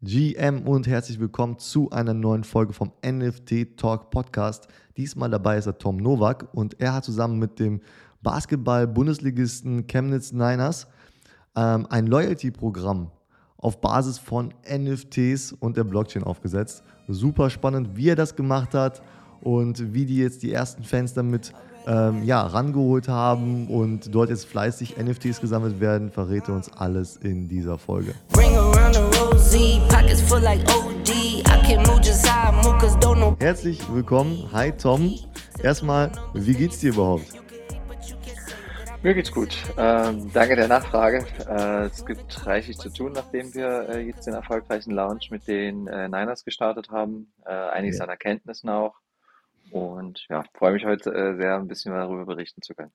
GM und herzlich willkommen zu einer neuen Folge vom NFT Talk Podcast. Diesmal dabei ist der Tom Nowak und er hat zusammen mit dem Basketball-Bundesligisten Chemnitz Niners ähm, ein Loyalty-Programm auf Basis von NFTs und der Blockchain aufgesetzt. Super spannend, wie er das gemacht hat und wie die jetzt die ersten Fans damit ähm, ja, rangeholt haben und dort jetzt fleißig NFTs gesammelt werden, verrät er uns alles in dieser Folge. Herzlich willkommen. Hi Tom. Erstmal, wie geht's dir überhaupt? Mir geht's gut. Ähm, danke der Nachfrage. Äh, es gibt reichlich zu tun, nachdem wir äh, jetzt den erfolgreichen Launch mit den äh, Niners gestartet haben. Äh, einiges ja. an Erkenntnissen auch. Und ja, freue mich heute äh, sehr, ein bisschen darüber berichten zu können.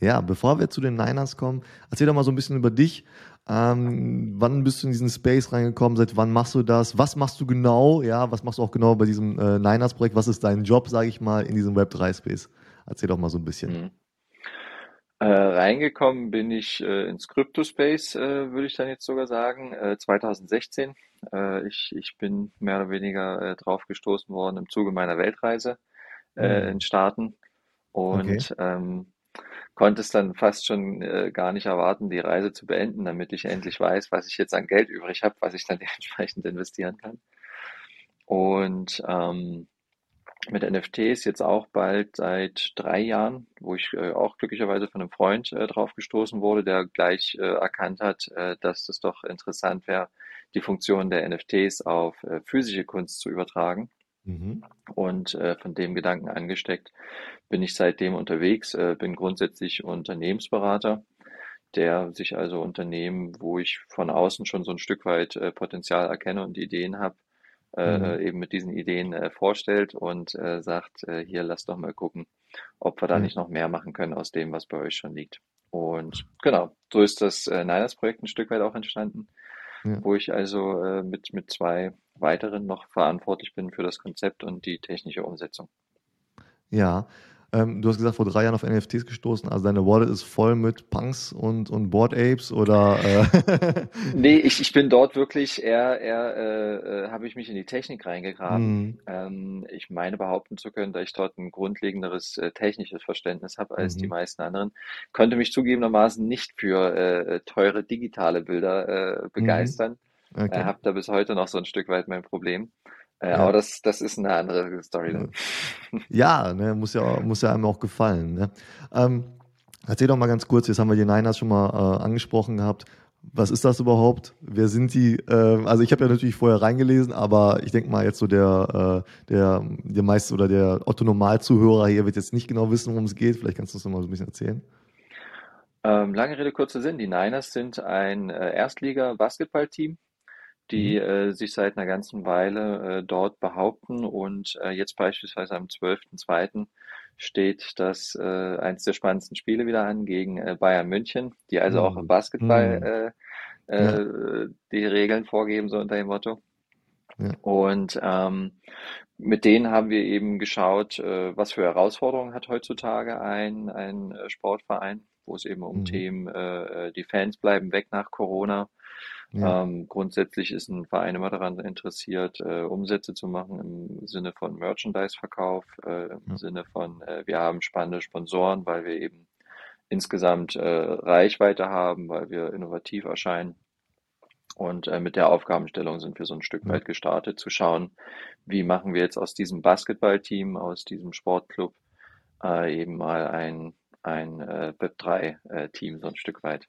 Ja, bevor wir zu den Niners kommen, erzähl doch mal so ein bisschen über dich. Ähm, wann bist du in diesen Space reingekommen? Seit wann machst du das? Was machst du genau? Ja, was machst du auch genau bei diesem äh, Niners-Projekt? Was ist dein Job, sage ich mal, in diesem Web3-Space? Erzähl doch mal so ein bisschen. Mhm. Äh, reingekommen bin ich äh, ins Crypto-Space, äh, würde ich dann jetzt sogar sagen, 2016. Äh, ich, ich bin mehr oder weniger äh, drauf gestoßen worden im Zuge meiner Weltreise äh, mhm. in Staaten und okay. ähm, konnte es dann fast schon äh, gar nicht erwarten, die Reise zu beenden, damit ich endlich weiß, was ich jetzt an Geld übrig habe, was ich dann dementsprechend investieren kann. Und ähm, mit NFTs jetzt auch bald seit drei Jahren, wo ich äh, auch glücklicherweise von einem Freund äh, drauf gestoßen wurde, der gleich äh, erkannt hat, äh, dass das doch interessant wäre, die Funktion der NFTs auf äh, physische Kunst zu übertragen. Mhm. Und äh, von dem Gedanken angesteckt bin ich seitdem unterwegs, äh, bin grundsätzlich Unternehmensberater, der sich also Unternehmen, wo ich von außen schon so ein Stück weit äh, Potenzial erkenne und Ideen habe, äh, mhm. eben mit diesen Ideen äh, vorstellt und äh, sagt, äh, hier lass doch mal gucken, ob wir da mhm. nicht noch mehr machen können aus dem, was bei euch schon liegt. Und genau, so ist das äh, Niners-Projekt ein Stück weit auch entstanden ja. wo ich also äh, mit, mit zwei weiteren noch verantwortlich bin für das Konzept und die technische Umsetzung. Ja, ähm, du hast gesagt, vor drei Jahren auf NFTs gestoßen. Also deine Wallet ist voll mit Punks und, und Board Apes oder? Äh nee, ich, ich bin dort wirklich eher, eher äh, äh, habe ich mich in die Technik reingegraben. Mhm. Ähm, ich meine behaupten zu können, dass ich dort ein grundlegenderes äh, technisches Verständnis habe als mhm. die meisten anderen. Konnte mich zugegebenermaßen nicht für äh, teure digitale Bilder äh, mhm. begeistern. Mhm. Okay. habe da bis heute noch so ein Stück weit mein Problem. Äh, ja. Aber das, das ist eine andere Story dann. Ja, ne, muss ja, muss ja einem auch gefallen. Ne? Ähm, erzähl doch mal ganz kurz, jetzt haben wir die Niners schon mal äh, angesprochen gehabt. Was ist das überhaupt? Wer sind die? Äh, also ich habe ja natürlich vorher reingelesen, aber ich denke mal jetzt so der, äh, der, der meiste oder der Otto Normalzuhörer hier wird jetzt nicht genau wissen, worum es geht. Vielleicht kannst du uns mal so ein bisschen erzählen. Ähm, lange Rede, kurzer Sinn. Die Niners sind ein äh, Erstliga-Basketballteam die mhm. äh, sich seit einer ganzen Weile äh, dort behaupten und äh, jetzt beispielsweise am 12.02. steht das äh, eins der spannendsten Spiele wieder an gegen äh, Bayern München, die also mhm. auch im mhm. Basketball mhm. äh, äh, ja. die Regeln vorgeben, so unter dem Motto. Ja. Und ähm, mit denen haben wir eben geschaut, äh, was für Herausforderungen hat heutzutage ein, ein äh, Sportverein, wo es eben um mhm. Themen, äh, äh, die Fans bleiben weg nach Corona, ja. Ähm, grundsätzlich ist ein Verein immer daran interessiert, äh, Umsätze zu machen im Sinne von Merchandise-Verkauf, äh, im ja. Sinne von, äh, wir haben spannende Sponsoren, weil wir eben insgesamt äh, Reichweite haben, weil wir innovativ erscheinen. Und äh, mit der Aufgabenstellung sind wir so ein Stück ja. weit gestartet, zu schauen, wie machen wir jetzt aus diesem Basketballteam, aus diesem Sportclub äh, eben mal ein, ein äh, Web3-Team so ein Stück weit.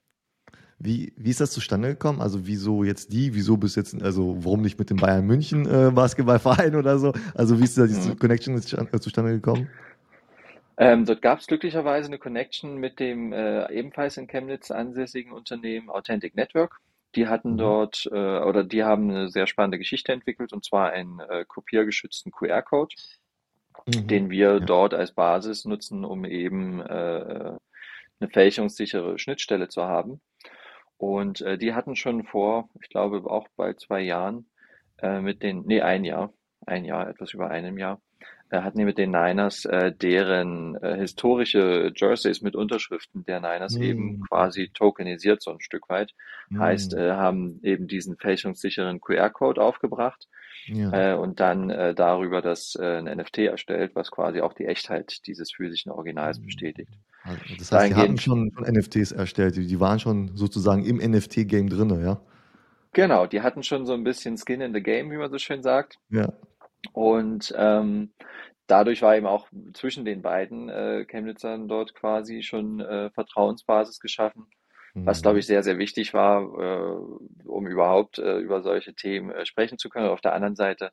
Wie, wie ist das zustande gekommen? Also wieso jetzt die? Wieso bis jetzt, also warum nicht mit dem Bayern München äh, Basketballverein oder so? Also wie ist da diese mhm. Connection äh, zustande gekommen? Ähm, dort gab es glücklicherweise eine Connection mit dem äh, ebenfalls in Chemnitz ansässigen Unternehmen Authentic Network. Die hatten mhm. dort äh, oder die haben eine sehr spannende Geschichte entwickelt und zwar einen äh, kopiergeschützten QR-Code, mhm. den wir ja. dort als Basis nutzen, um eben äh, eine fälschungssichere Schnittstelle zu haben. Und äh, die hatten schon vor, ich glaube auch bei zwei Jahren, äh, mit den, nee, ein Jahr, ein Jahr, etwas über einem Jahr, hatten die mit den Niners äh, deren äh, historische Jerseys mit Unterschriften der Niners Hm. eben quasi tokenisiert, so ein Stück weit. Heißt, Hm. äh, haben eben diesen fälschungssicheren QR-Code aufgebracht Ja. äh, und dann äh, darüber das äh, ein NFT erstellt, was quasi auch die Echtheit dieses physischen Originals bestätigt. Also, das heißt, die hatten Dahingehend, schon, schon NFTs erstellt, die, die waren schon sozusagen im NFT-Game drinne, ja? genau, die hatten schon so ein bisschen Skin in the Game, wie man so schön sagt. Ja. Und ähm, dadurch war eben auch zwischen den beiden äh, Chemnitzern dort quasi schon äh, Vertrauensbasis geschaffen, was, glaube Mhm. ich, sehr, sehr wichtig war, äh, um überhaupt äh, über solche Themen äh, sprechen zu können. Auf der anderen Seite,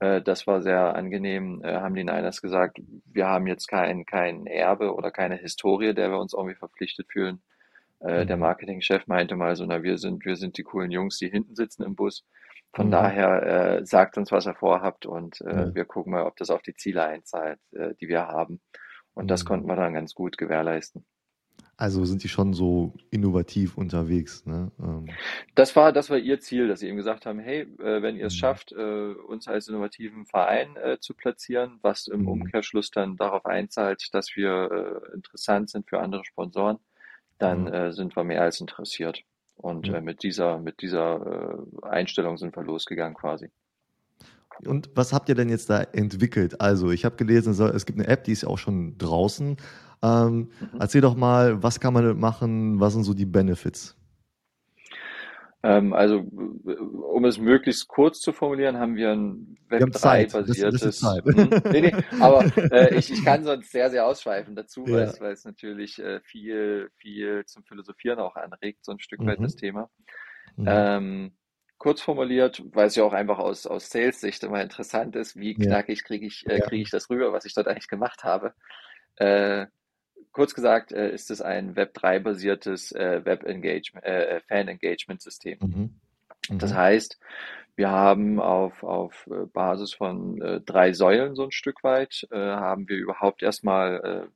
äh, das war sehr angenehm, haben die Niners gesagt, wir haben jetzt kein, kein Erbe oder keine Historie, der wir uns irgendwie verpflichtet fühlen. Äh, der Mhm. Marketingchef meinte mal so, na, wir sind, wir sind die coolen Jungs, die hinten sitzen im Bus. Von Mhm. daher äh, sagt uns, was ihr vorhabt und äh, Ja. wir gucken mal, ob das auf die Ziele einzahlt, äh, die wir haben. Und das konnten Mhm. wir dann ganz gut gewährleisten. Also sind die schon so innovativ unterwegs, ne? Ähm, Das war, das war ihr Ziel, dass sie eben gesagt haben, hey, äh, wenn ihr es mhm. schafft, äh, uns als innovativen Verein äh, zu platzieren, was im Mhm. Umkehrschluss dann darauf einzahlt, dass wir äh, interessant sind für andere Sponsoren, dann äh, sind wir mehr als interessiert. Und Ja. äh, mit dieser, mit dieser äh, Einstellung sind wir losgegangen quasi. Und was habt ihr denn jetzt da entwickelt? Also, ich habe gelesen, es gibt eine App, die ist ja auch schon draußen. Ähm, Mhm. erzähl doch mal, was kann man damit machen? Was sind so die Benefits? Ähm, also, äh, um es möglichst kurz zu formulieren, haben wir ein Wir haben Zeit. Das, das ist Web3-basiertes. Zeit. Hm, nee, nee, aber äh, ich, ich kann sonst sehr, sehr ausschweifen dazu, weil Ja. es, weil es natürlich äh, viel, viel zum Philosophieren auch anregt, so ein Stück weit das Mhm. Thema. Mhm. Ähm, kurz formuliert, weil es ja auch einfach aus, aus Sales-Sicht immer interessant ist, wie knackig kriege ich, äh, kriege ich das rüber, was ich dort eigentlich gemacht habe. Kurz gesagt, äh, ist es ein Web3-basiertes äh, Web-Engagement, äh, Fan-Engagement-System. Mhm. Das Mhm. heißt, wir haben auf, auf äh, Basis von äh, drei Säulen so ein Stück weit, äh, haben wir überhaupt erstmal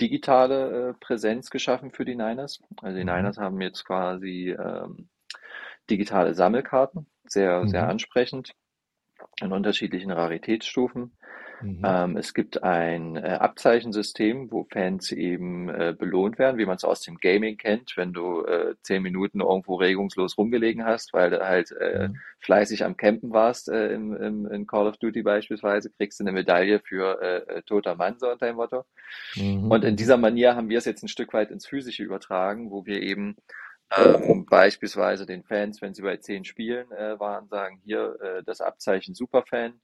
digitale Präsenz geschaffen für die Niners. Also die Mhm. Niners haben jetzt quasi ähm, digitale Sammelkarten, sehr, sehr Mhm. ansprechend in unterschiedlichen Raritätsstufen. Mhm. Ähm, es gibt ein äh, Abzeichensystem, wo Fans eben äh, belohnt werden, wie man es aus dem Gaming kennt, wenn du äh, zehn Minuten irgendwo regungslos rumgelegen hast, weil du halt äh, Mhm. fleißig am Campen warst äh, im, im, in Call of Duty beispielsweise, kriegst du eine Medaille für äh, toter Mann, so unter dem Motto. Mhm. Und in dieser Manier haben wir es jetzt ein Stück weit ins Physische übertragen, wo wir eben ähm, beispielsweise den Fans, wenn sie bei zehn Spielen waren, sagen, hier das Abzeichen Superfan.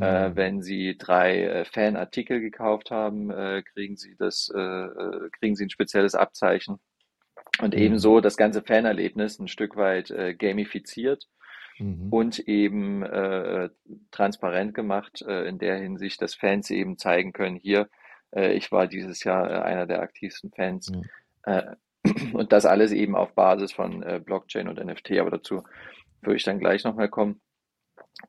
Äh, Mhm. wenn Sie drei äh, Fanartikel gekauft haben, äh, kriegen Sie das, äh, äh, kriegen Sie ein spezielles Abzeichen. Und Mhm. ebenso das ganze Fanerlebnis ein Stück weit äh, gamifiziert Mhm. und eben äh, transparent gemacht, äh, in der Hinsicht, dass Fans eben zeigen können, hier, äh, ich war dieses Jahr äh, einer der aktivsten Fans. Äh, und das alles eben auf Basis von äh, Blockchain und NFT, aber dazu würde ich dann gleich nochmal kommen.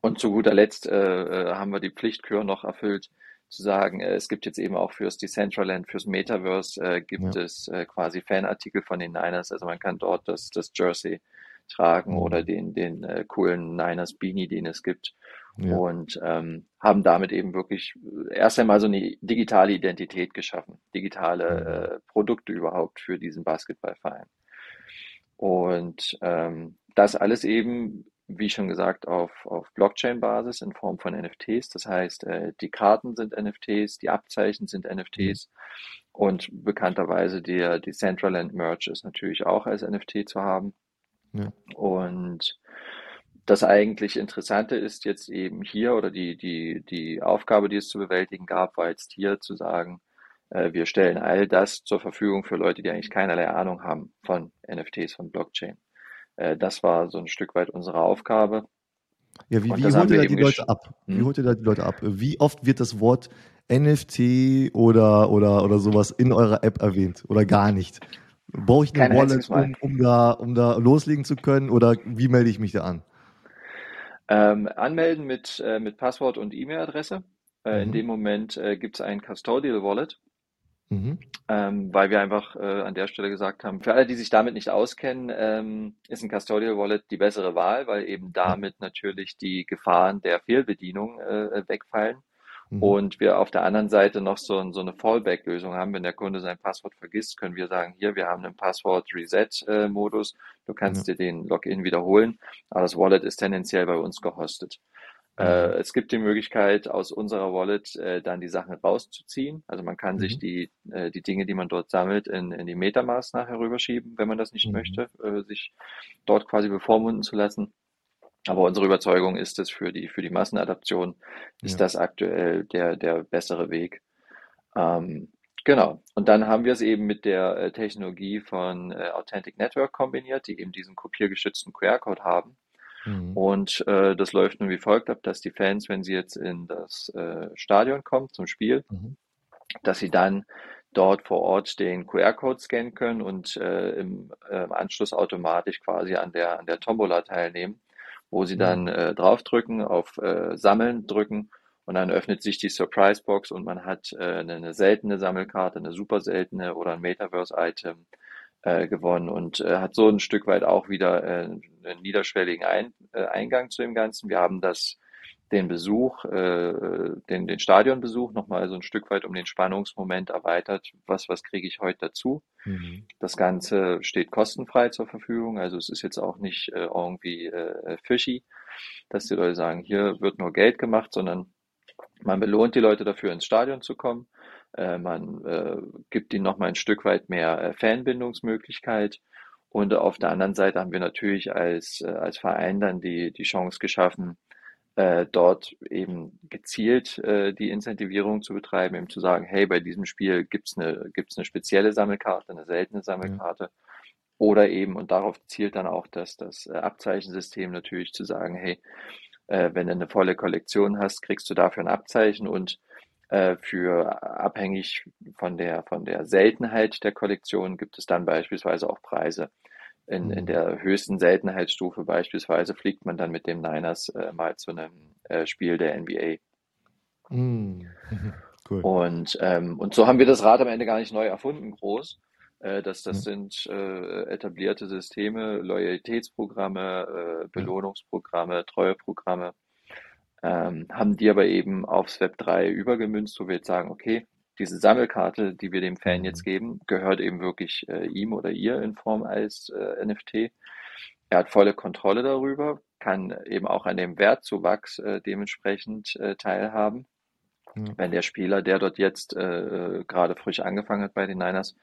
Und zu guter Letzt äh, äh, haben wir die Pflichtkür noch erfüllt, zu sagen, äh, es gibt jetzt eben auch fürs Decentraland, fürs Metaverse, äh, gibt Ja. es äh, quasi Fanartikel von den Niners. Also man kann dort das, das Jersey tragen oder Mhm. den, den äh, coolen Niners Beanie, den es gibt. Ja. Und ähm, haben damit eben wirklich erst einmal so eine digitale Identität geschaffen, Mhm. digitale äh, Produkte überhaupt für diesen Basketballverein. Und ähm, das alles eben, wie schon gesagt, auf, auf Blockchain-Basis in Form von NFTs. Das heißt, äh, die Karten sind NFTs, die Abzeichen sind Mhm. NFTs und bekannterweise der Decentraland Merch ist natürlich auch als NFT zu haben. Ja. Und das eigentlich Interessante ist jetzt eben hier oder die, die, die Aufgabe, die es zu bewältigen gab, war jetzt hier zu sagen, äh, wir stellen all das zur Verfügung für Leute, die eigentlich keinerlei Ahnung haben von NFTs, von Blockchain. Äh, das war so ein Stück weit unsere Aufgabe. Ja, wie, wie holt ihr da die Leute ab? Wie Hm? holt ihr da die Leute ab? Wie oft wird das Wort NFT oder, oder, oder sowas in eurer App erwähnt? Oder gar nicht? Brauche ich eine Kein Wallet, um, um, da, um da loslegen zu können? Oder wie melde ich mich da an? Ähm, anmelden mit, äh, mit Passwort und E-Mail-Adresse. Äh, in Mhm. dem Moment äh, gibt es ein Custodial Wallet. Mhm. Ähm, weil wir einfach äh, an der Stelle gesagt haben, für alle, die sich damit nicht auskennen, ähm, ist ein Custodial Wallet die bessere Wahl, weil eben damit natürlich die Gefahren der Fehlbedienung äh, wegfallen Mhm. Und wir auf der anderen Seite noch so, so eine Fallback-Lösung haben. Wenn der Kunde sein Passwort vergisst, können wir sagen, hier, wir haben einen Passwort-Reset-Modus. Du kannst ja. dir den Login wiederholen, aber das Wallet ist tendenziell bei uns gehostet. Mhm. Äh, es gibt die Möglichkeit, aus unserer Wallet äh, dann die Sachen rauszuziehen. Also man kann mhm. sich die, äh, die Dinge, die man dort sammelt, in, in die Metamask nachher rüberschieben, wenn man das nicht mhm. möchte, äh, sich dort quasi bevormunden zu lassen. Aber unsere Überzeugung ist es, für die, für die Massenadaption ist ja. das aktuell der, der bessere Weg. Ähm, genau. Und dann haben wir es eben mit der äh, Technologie von äh, Authentic Network kombiniert, die eben diesen kopiergeschützten QR-Code haben. Mhm. Und äh, das läuft nun wie folgt ab, dass die Fans, wenn sie jetzt in das äh, Stadion kommen zum Spiel, mhm. dass sie dann dort vor Ort den QR-Code scannen können und äh, im, im Anschluss automatisch quasi an der, an der Tombola teilnehmen wo sie dann äh, draufdrücken, auf äh, Sammeln drücken und dann öffnet sich die Surprise Box und man hat äh, eine, eine seltene Sammelkarte, eine super seltene oder ein Metaverse-Item gewonnen und äh, hat so ein Stück weit auch wieder äh, einen niederschwelligen ein, äh, Eingang zu dem Ganzen. Wir haben das den Besuch, äh, den, den Stadionbesuch nochmal so ein Stück weit um den Spannungsmoment erweitert. Was, was kriege ich heute dazu? Mhm. Das Ganze steht kostenfrei zur Verfügung. Also es ist jetzt auch nicht äh, irgendwie äh, fishy, dass die Leute sagen, hier wird nur Geld gemacht, sondern man belohnt die Leute dafür, ins Stadion zu kommen. Äh, man äh, gibt ihnen nochmal ein Stück weit mehr äh, Fanbindungsmöglichkeit. Und auf der anderen Seite haben wir natürlich als, äh, als Verein dann die, die Chance geschaffen, äh, dort eben gezielt äh, die Incentivierung zu betreiben, eben zu sagen, hey, bei diesem Spiel gibt's eine, gibt's eine spezielle Sammelkarte, eine seltene Sammelkarte. Ja. Oder eben, und darauf zielt dann auch das, das äh, Abzeichensystem natürlich zu sagen, hey, äh, wenn du eine volle Kollektion hast, kriegst du dafür ein Abzeichen und für abhängig von der, von der Seltenheit der Kollektion gibt es dann beispielsweise auch Preise. In, in mhm. der höchsten Seltenheitsstufe beispielsweise fliegt man dann mit dem Niners äh, mal zu einem äh, Spiel der NBA. Mm. Cool. Und, ähm, und so haben wir das Rad am Ende gar nicht neu erfunden, groß. Äh, das das mhm. sind äh, etablierte Systeme, Loyalitätsprogramme, äh, Belohnungsprogramme, Treueprogramme, ähm, haben die aber eben aufs Web 3 übergemünzt, wo wir jetzt sagen, okay, diese Sammelkarte, die wir dem Fan jetzt mhm. geben, gehört eben wirklich äh, ihm oder ihr in Form als äh, NFT. Er hat volle Kontrolle darüber, kann eben auch an dem Wertzuwachs äh, dementsprechend äh, teilhaben. Mhm. Wenn der Spieler, der dort jetzt äh, gerade frisch angefangen hat bei den Niners,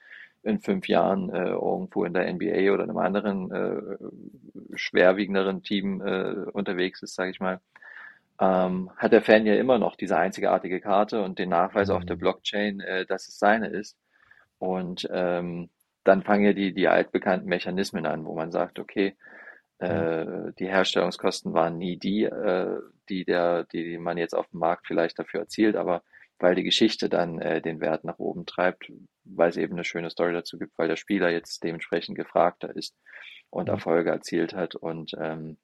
in fünf Jahren äh, irgendwo in der NBA oder einem anderen äh, schwerwiegenderen Team äh, unterwegs ist, sage ich mal, ähm, hat der Fan ja immer noch diese einzigartige Karte und den Nachweis mhm. auf der mhm. Blockchain, äh, dass es seine ist. Und ähm, dann fangen ja die, die altbekannten Mechanismen an, wo man sagt, okay, äh, mhm. die Herstellungskosten waren nie die, äh, die, der, die man jetzt auf dem Markt vielleicht dafür erzielt, aber weil die Geschichte dann äh, den Wert nach oben treibt, weil es eben eine schöne Story dazu gibt, weil der Spieler jetzt dementsprechend gefragter ist und mhm. Erfolge erzielt hat und ähm,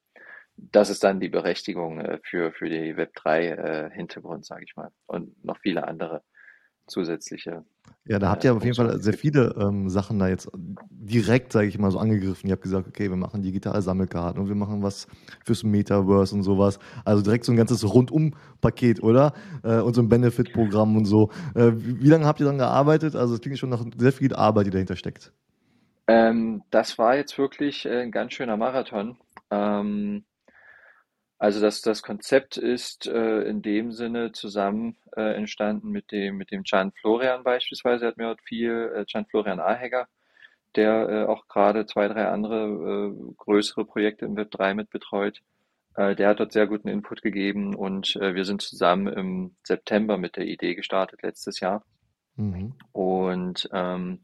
das ist dann die Berechtigung äh, für, für die Web3-Hintergrund, äh, sage ich mal. Und noch viele andere zusätzliche. Ja, da habt ihr auf jeden Fall sehr viele ähm, Sachen da jetzt direkt, sage ich mal, so angegriffen. Ihr habt gesagt, okay, wir machen digitale Sammelkarten und wir machen was fürs Metaverse und sowas. Also direkt so ein ganzes Rundum-Paket, oder? Äh, und so ein Benefit-Programm und so. Äh, wie, wie, lange habt ihr dann gearbeitet? Also es klingt schon nach sehr viel Arbeit, die dahinter steckt. Ähm, das war jetzt wirklich äh, ein ganz schöner Marathon. Ähm, also das, das Konzept ist äh, in dem Sinne zusammen äh, entstanden mit dem, mit dem Can Florian beispielsweise, er hat mir dort viel, äh, Can Florian Ahegger, der äh, auch gerade zwei, drei andere äh, größere Projekte im Web 3 mit betreut. Äh, der hat dort sehr guten Input gegeben und äh, wir sind zusammen im September mit der Idee gestartet letztes Jahr mhm. und ähm,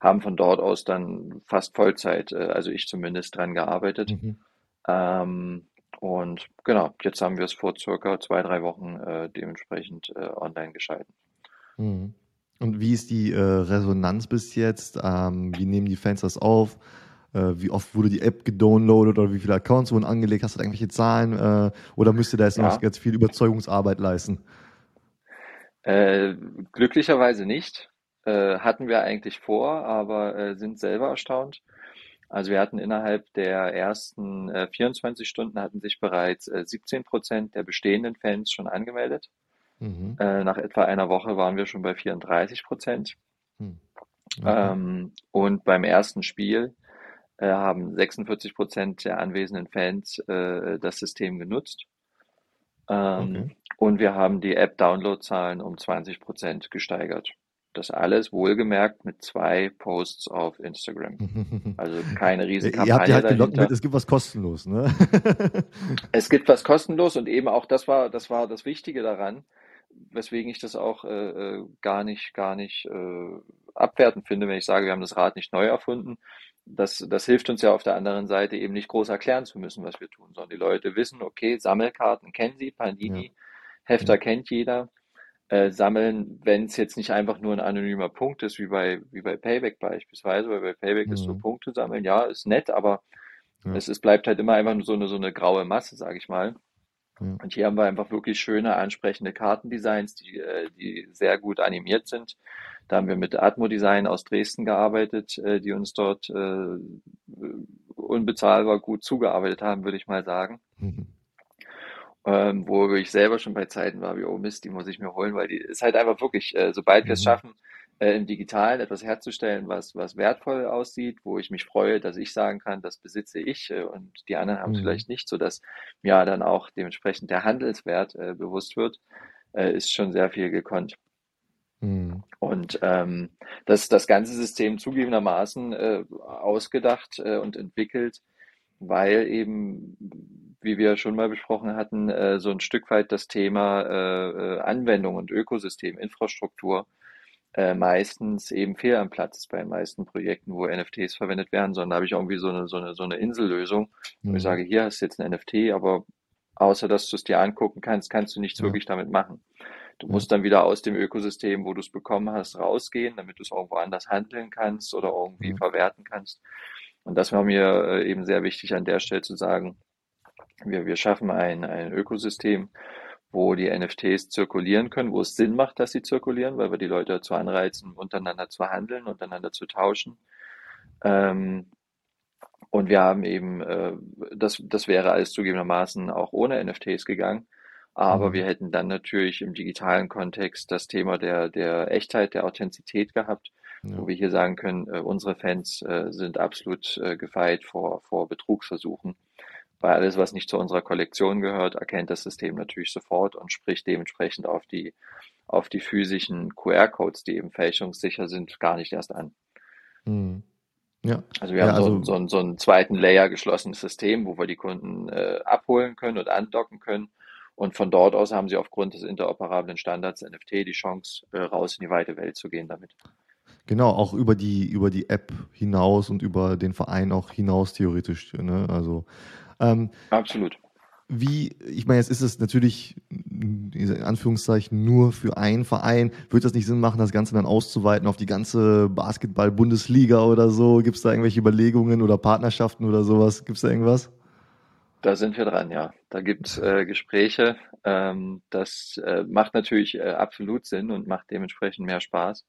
haben von dort aus dann fast Vollzeit, äh, also ich zumindest, dran gearbeitet. Mhm. Ähm, und genau, jetzt haben wir es vor circa zwei, drei Wochen äh, dementsprechend äh, online geschalten. Mhm. Und wie ist die äh, Resonanz bis jetzt? Ähm, wie nehmen die Fans das auf? Äh, wie oft wurde die App gedownloadet oder wie viele Accounts wurden angelegt? Hast du da irgendwelche Zahlen? Äh, oder müsst ihr da jetzt ja. noch ganz viel Überzeugungsarbeit leisten? Äh, glücklicherweise nicht. hatten wir eigentlich vor, aber sind selber erstaunt. Also wir hatten innerhalb der ersten äh, 24 Stunden hatten sich bereits äh, 17 Prozent der bestehenden Fans schon angemeldet. Mhm. Äh, nach etwa einer Woche waren wir schon bei 34 Prozent. Mhm. Ähm, und beim ersten Spiel äh, haben 46 Prozent der anwesenden Fans äh, das System genutzt. Ähm, okay. Und wir haben die App-Download-Zahlen um 20 Prozent gesteigert. Das alles wohlgemerkt mit zwei Posts auf Instagram. Also keine Riesenkampagne Ihr habt ja halt gelockt mit, es gibt was kostenlos, ne? es gibt was kostenlos und eben auch das war, das war das Wichtige daran, weswegen ich das auch äh, äh gar nicht, gar nicht äh, abwertend finde, wenn ich sage, wir haben das Rad nicht neu erfunden. Das, das hilft uns ja auf der anderen Seite eben nicht groß erklären zu müssen, was wir tun, sondern die Leute wissen, okay, Sammelkarten kennen sie, Pandini, ja. Hefter ja. kennt jeder äh, sammeln, wenn es jetzt nicht einfach nur ein anonymer Punkt ist, wie bei, wie bei Payback beispielsweise, weil bei Payback mhm. ist so mhm. Punkte sammeln, ja, ist nett, aber ja. es, es bleibt halt immer einfach nur so eine, so eine graue Masse, sage ich mal. Ja. Und hier haben wir einfach wirklich schöne, ansprechende Kartendesigns, die, äh, die sehr gut animiert sind. Da haben wir mit Atmo Design aus Dresden gearbeitet, äh, die uns dort äh, unbezahlbar gut zugearbeitet haben, würde ich mal sagen. Mhm ähm, wo ich selber schon bei Zeiten war, wie, oh Mist, die muss ich mir holen, weil die ist halt einfach wirklich, äh, sobald wir es mhm. schaffen, äh, im Digitalen etwas herzustellen, was, was wertvoll aussieht, wo ich mich freue, dass ich sagen kann, das besitze ich äh, und die anderen haben es mhm. vielleicht nicht, so dass mir dann auch dementsprechend der Handelswert äh, bewusst wird, äh, ist schon sehr viel gekonnt. Mhm. Und ähm, das, das ganze System zugegebenermaßen äh, ausgedacht äh, und entwickelt, weil eben wie wir schon mal besprochen hatten, äh, so ein Stück weit das Thema äh, äh Anwendung und Ökosystem, Infrastruktur äh, meistens eben fehl am Platz ist bei den meisten Projekten, wo NFTs verwendet werden, sondern da habe ich irgendwie so eine, so eine, so eine Insellösung, wo mhm. ich sage, hier hast du jetzt ein NFT, aber außer dass du es dir angucken kannst, kannst du nichts ja. wirklich damit machen. Du ja. musst dann wieder aus dem Ökosystem, wo du es bekommen hast, rausgehen, damit du es irgendwo anders handeln kannst oder irgendwie ja. verwerten kannst. Und das war mir äh, eben sehr wichtig an der Stelle zu sagen, wir, wir schaffen ein, ein Ökosystem, wo die NFTs zirkulieren können, wo es Sinn macht, dass sie zirkulieren, weil wir die Leute dazu anreizen, untereinander zu handeln, untereinander zu tauschen. Ähm, und wir haben eben, äh, das, das wäre alles zugegebenermaßen auch ohne NFTs gegangen. Aber mhm. wir hätten dann natürlich im digitalen Kontext das Thema der, der Echtheit, der Authentizität gehabt, ja. wo wir hier sagen können, äh, unsere Fans äh, sind absolut äh, gefeit vor, vor Betrugsversuchen. Weil alles, was nicht zu unserer Kollektion gehört, erkennt das System natürlich sofort und spricht dementsprechend auf die, auf die physischen QR-Codes, die eben fälschungssicher sind, gar nicht erst an. Mhm. Ja. Also wir ja, haben so, also, so, so einen zweiten Layer geschlossenes System, wo wir die Kunden äh, abholen können und andocken können. Und von dort aus haben sie aufgrund des interoperablen Standards NFT die Chance, äh, raus in die weite Welt zu gehen damit. Genau, auch über die, über die App hinaus und über den Verein auch hinaus theoretisch. Ne? Also ähm, Absolut. Wie, ich meine, jetzt ist es natürlich in Anführungszeichen nur für einen Verein. Würde das nicht Sinn machen, das Ganze dann auszuweiten auf die ganze Basketball-Bundesliga oder so? Gibt es da irgendwelche Überlegungen oder Partnerschaften oder sowas? Gibt es da irgendwas? Da sind wir dran, ja. Da gibt es äh, Gespräche. Ähm, das äh, macht natürlich äh, absolut Sinn und macht dementsprechend mehr Spaß,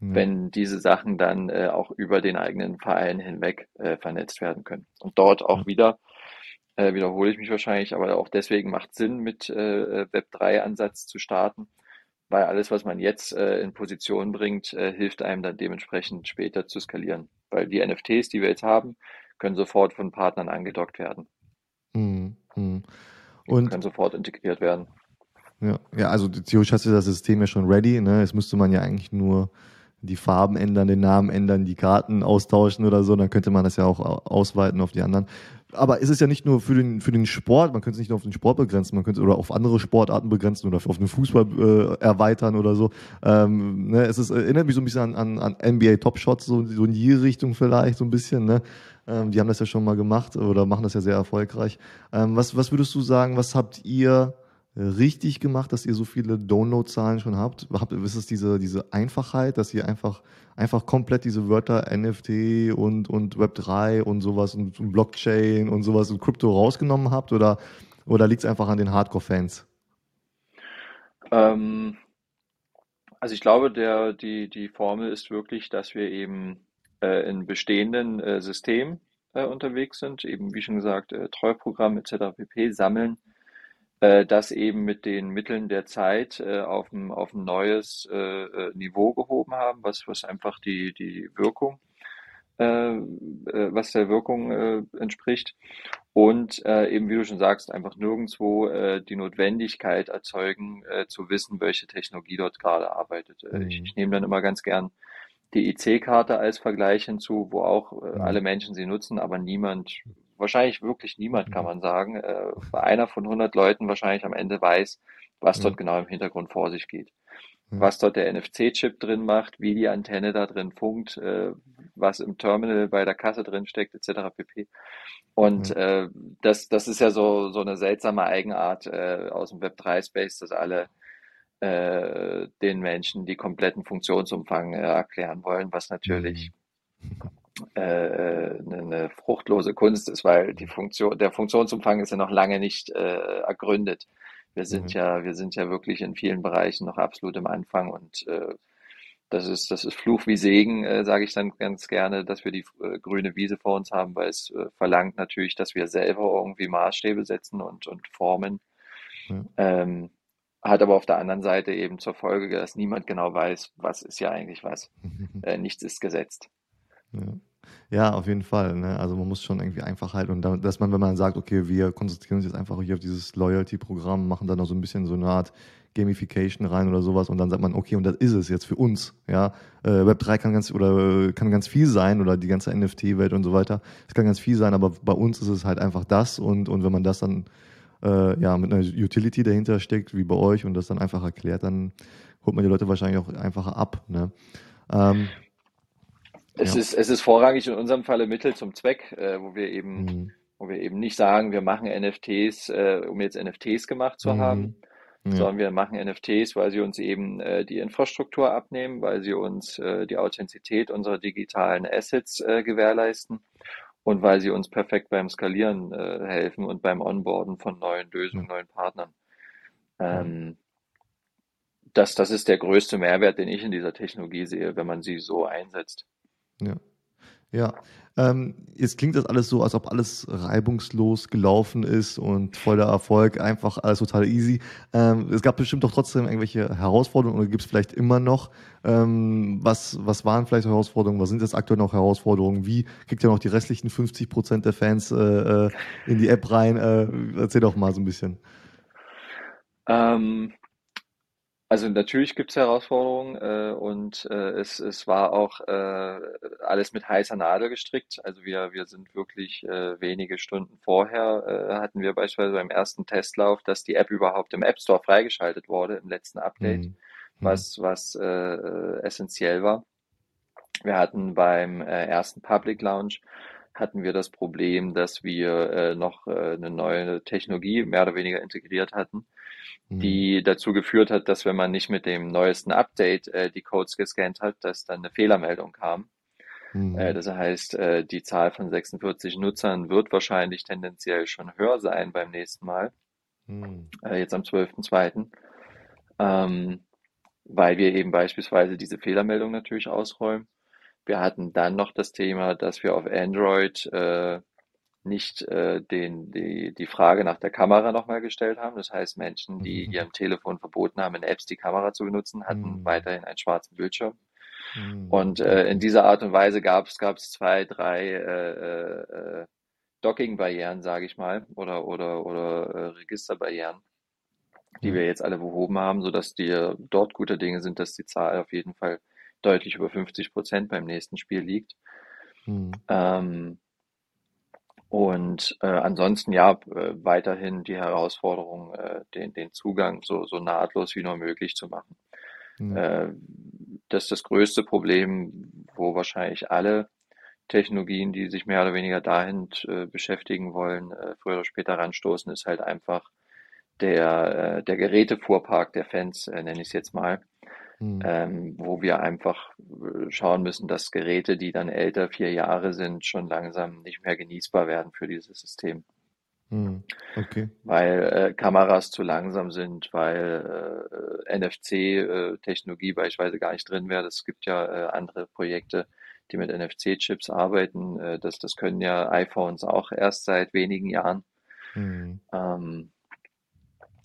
ja. wenn diese Sachen dann äh, auch über den eigenen Verein hinweg äh, vernetzt werden können. Und dort auch ja. wieder äh, wiederhole ich mich wahrscheinlich, aber auch deswegen macht es Sinn, mit äh, äh Web3-Ansatz zu starten, weil alles, was man jetzt äh, in Position bringt, äh, hilft einem dann dementsprechend später zu skalieren. Weil die NFTs, die wir jetzt haben, können sofort von Partnern angedockt werden. Mhm. mhm. Und können sofort integriert werden. Ja, ja also theoretisch hast du das System ja schon ready. Ne? Jetzt müsste man ja eigentlich nur die Farben ändern, den Namen ändern, die Karten austauschen oder so, dann könnte man das ja auch ausweiten auf die anderen aber ist es ja nicht nur für den, für den Sport, man könnte es nicht nur auf den Sport begrenzen, man könnte oder auf andere Sportarten begrenzen oder auf den Fußball äh, erweitern oder so. Ähm, ne, es ist, erinnert mich so ein bisschen an, an, an NBA Top Shots, so, so in die Richtung vielleicht, so ein bisschen. Ne? Ähm, die haben das ja schon mal gemacht oder machen das ja sehr erfolgreich. Ähm, was, was würdest du sagen, was habt ihr richtig gemacht, dass ihr so viele Download-Zahlen schon habt? habt ist es diese, diese Einfachheit, dass ihr einfach, einfach komplett diese Wörter NFT und, und Web3 und sowas und, Blockchain und sowas und Krypto rausgenommen habt oder, oder liegt es einfach an den Hardcore-Fans? Ähm, also ich glaube, der, die, die Formel ist wirklich, dass wir eben äh, in bestehenden äh, Systemen äh, unterwegs sind, eben wie schon gesagt, äh, Treuprogramm etc. pp. sammeln das eben mit den Mitteln der Zeit äh, auf ein, auf ein neues äh, äh Niveau gehoben haben, was, was einfach die, die Wirkung, äh, äh, was der Wirkung äh, entspricht. Und äh, eben, wie du schon sagst, einfach nirgendwo äh, die Notwendigkeit erzeugen, äh, zu wissen, welche Technologie dort gerade arbeitet. Äh, ich, Mhm. ich nehme dann immer ganz gern die IC-Karte als Vergleich hinzu, wo auch äh, Mhm. alle Menschen sie nutzen, aber niemand, wahrscheinlich wirklich niemand, kann Mhm. man sagen, äh, einer von 100 Leuten wahrscheinlich am Ende weiß, was dort genau im Hintergrund vor sich geht. ja. Was dort der NFC-Chip drin macht, wie die Antenne da drin funkt, äh, was im Terminal bei der Kasse drin steckt, etc. pp. Und Ja. äh, das, das ist ja so, so eine seltsame Eigenart äh, aus dem Web3-Space, dass alle äh, den Menschen die kompletten Funktionsumfang äh, erklären wollen, was natürlich Mhm. Äh, eine, eine fruchtlose Kunst ist, weil die Funktion, der Funktionsumfang ist ja noch lange nicht äh, ergründet. Wir sind Ja. ja, wir sind ja wirklich in vielen Bereichen noch absolut im Anfang und äh, das ist, das ist Fluch wie Segen, äh, sage ich dann ganz gerne, dass wir die äh, grüne Wiese vor uns haben, weil es äh, verlangt natürlich, dass wir selber irgendwie Maßstäbe setzen und, und formen. Ja. Ähm, hat aber auf der anderen Seite eben zur Folge, dass niemand genau weiß, was ist ja eigentlich was. Äh, nichts ist gesetzt. Ja. Auf jeden Fall. Ne? Also man muss schon irgendwie einfach halten und dann, dass man, wenn man sagt, okay, wir konzentrieren uns jetzt einfach hier auf dieses Loyalty-Programm, machen dann noch so ein bisschen so eine Art Gamification rein oder sowas und dann sagt man, okay, und das ist es jetzt für uns. Ja, äh, Web 3 kann ganz oder kann ganz viel sein oder die ganze NFT-Welt und so weiter. Es kann ganz viel sein, aber bei uns ist es halt einfach das und, und wenn man das dann äh, ja mit einer Utility dahinter steckt, wie bei euch und das dann einfach erklärt, dann holt man die Leute wahrscheinlich auch einfacher ab. Ne? Ähm, Es ja. ist, es ist vorrangig in unserem Falle Mittel zum Zweck, äh, wo wir eben, Mhm. wo wir eben nicht sagen, wir machen NFTs, äh, um jetzt NFTs gemacht zu haben, Mhm. Ja. sondern wir machen NFTs, weil sie uns eben äh, die Infrastruktur abnehmen, weil sie uns äh, die Authentizität unserer digitalen Assets äh, gewährleisten und weil sie uns perfekt beim Skalieren äh, helfen und beim Onboarden von neuen Lösungen, Ja. neuen Partnern. Ähm, das, das ist der größte Mehrwert, den ich in dieser Technologie sehe, wenn man sie so einsetzt. Ja. Ja. Ähm, jetzt klingt das alles so, als ob alles reibungslos gelaufen ist und voller Erfolg, einfach alles total easy. Ähm, es gab bestimmt doch trotzdem irgendwelche Herausforderungen oder gibt es vielleicht immer noch. Ähm, was, was waren vielleicht Herausforderungen? Was sind jetzt aktuell noch Herausforderungen? Wie kriegt ihr noch die restlichen 50 Prozent der Fans äh, äh, in die App rein? Äh, erzähl doch mal so ein bisschen. Ähm, also natürlich gibt es Herausforderungen äh, und äh, es, es war auch äh, alles mit heißer Nadel gestrickt. Also wir, wir sind wirklich äh, wenige Stunden vorher äh, hatten wir beispielsweise beim ersten Testlauf, dass die App überhaupt im App Store freigeschaltet wurde im letzten Update, Hm. Hm. was, was äh, äh, essentiell war. Wir hatten beim äh, ersten Public Launch hatten wir das Problem, dass wir äh, noch äh, eine neue Technologie mehr oder weniger integriert hatten. Die dazu geführt hat, dass wenn man nicht mit dem neuesten Update äh, die Codes gescannt hat, dass dann eine Fehlermeldung kam. Äh, Hm. das heißt, äh, die Zahl von 46 Nutzern wird wahrscheinlich tendenziell schon höher sein beim nächsten Mal, Hm. äh, jetzt am 12.02., ähm, weil wir eben beispielsweise diese Fehlermeldung natürlich ausräumen. Wir hatten dann noch das Thema, dass wir auf Android äh, nicht äh, den, die, die Frage nach der Kamera nochmal gestellt haben. Das heißt, Menschen, die ihrem Telefon verboten haben, in Apps die Kamera zu benutzen, hatten Hm. weiterhin einen schwarzen Bildschirm. Hm. Und äh, in dieser Art und Weise gab es zwei, drei äh, äh, äh, Docking-Barrieren, sage ich mal, oder oder oder äh, Registerbarrieren, die Ja. wir jetzt alle behoben haben, sodass die dort gute Dinge sind, dass die Zahl auf jeden Fall deutlich über 50 Prozent beim nächsten Spiel liegt. Hm. Ähm, und äh, ansonsten ja, äh, weiterhin die Herausforderung, äh, den, den Zugang so, so nahtlos wie nur möglich zu machen. Ja. Äh, das ist das größte Problem, wo wahrscheinlich alle Technologien, die sich mehr oder weniger dahin äh, beschäftigen wollen, äh, früher oder später ranstoßen, ist halt einfach der, äh, der Gerätefuhrpark der Fans, äh, nenne ich es jetzt mal, Hm. ähm, wo wir einfach äh, schauen müssen, dass Geräte, die dann älter, vier Jahre sind, schon langsam nicht mehr genießbar werden für dieses System. Hm. Okay. Weil äh, Kameras zu langsam sind, weil äh, NFC-Technologie beispielsweise gar nicht drin wäre. Es gibt ja äh, andere Projekte, die mit NFC-Chips arbeiten. Äh, das, das können ja iPhones auch erst seit wenigen Jahren. Hm. Ähm,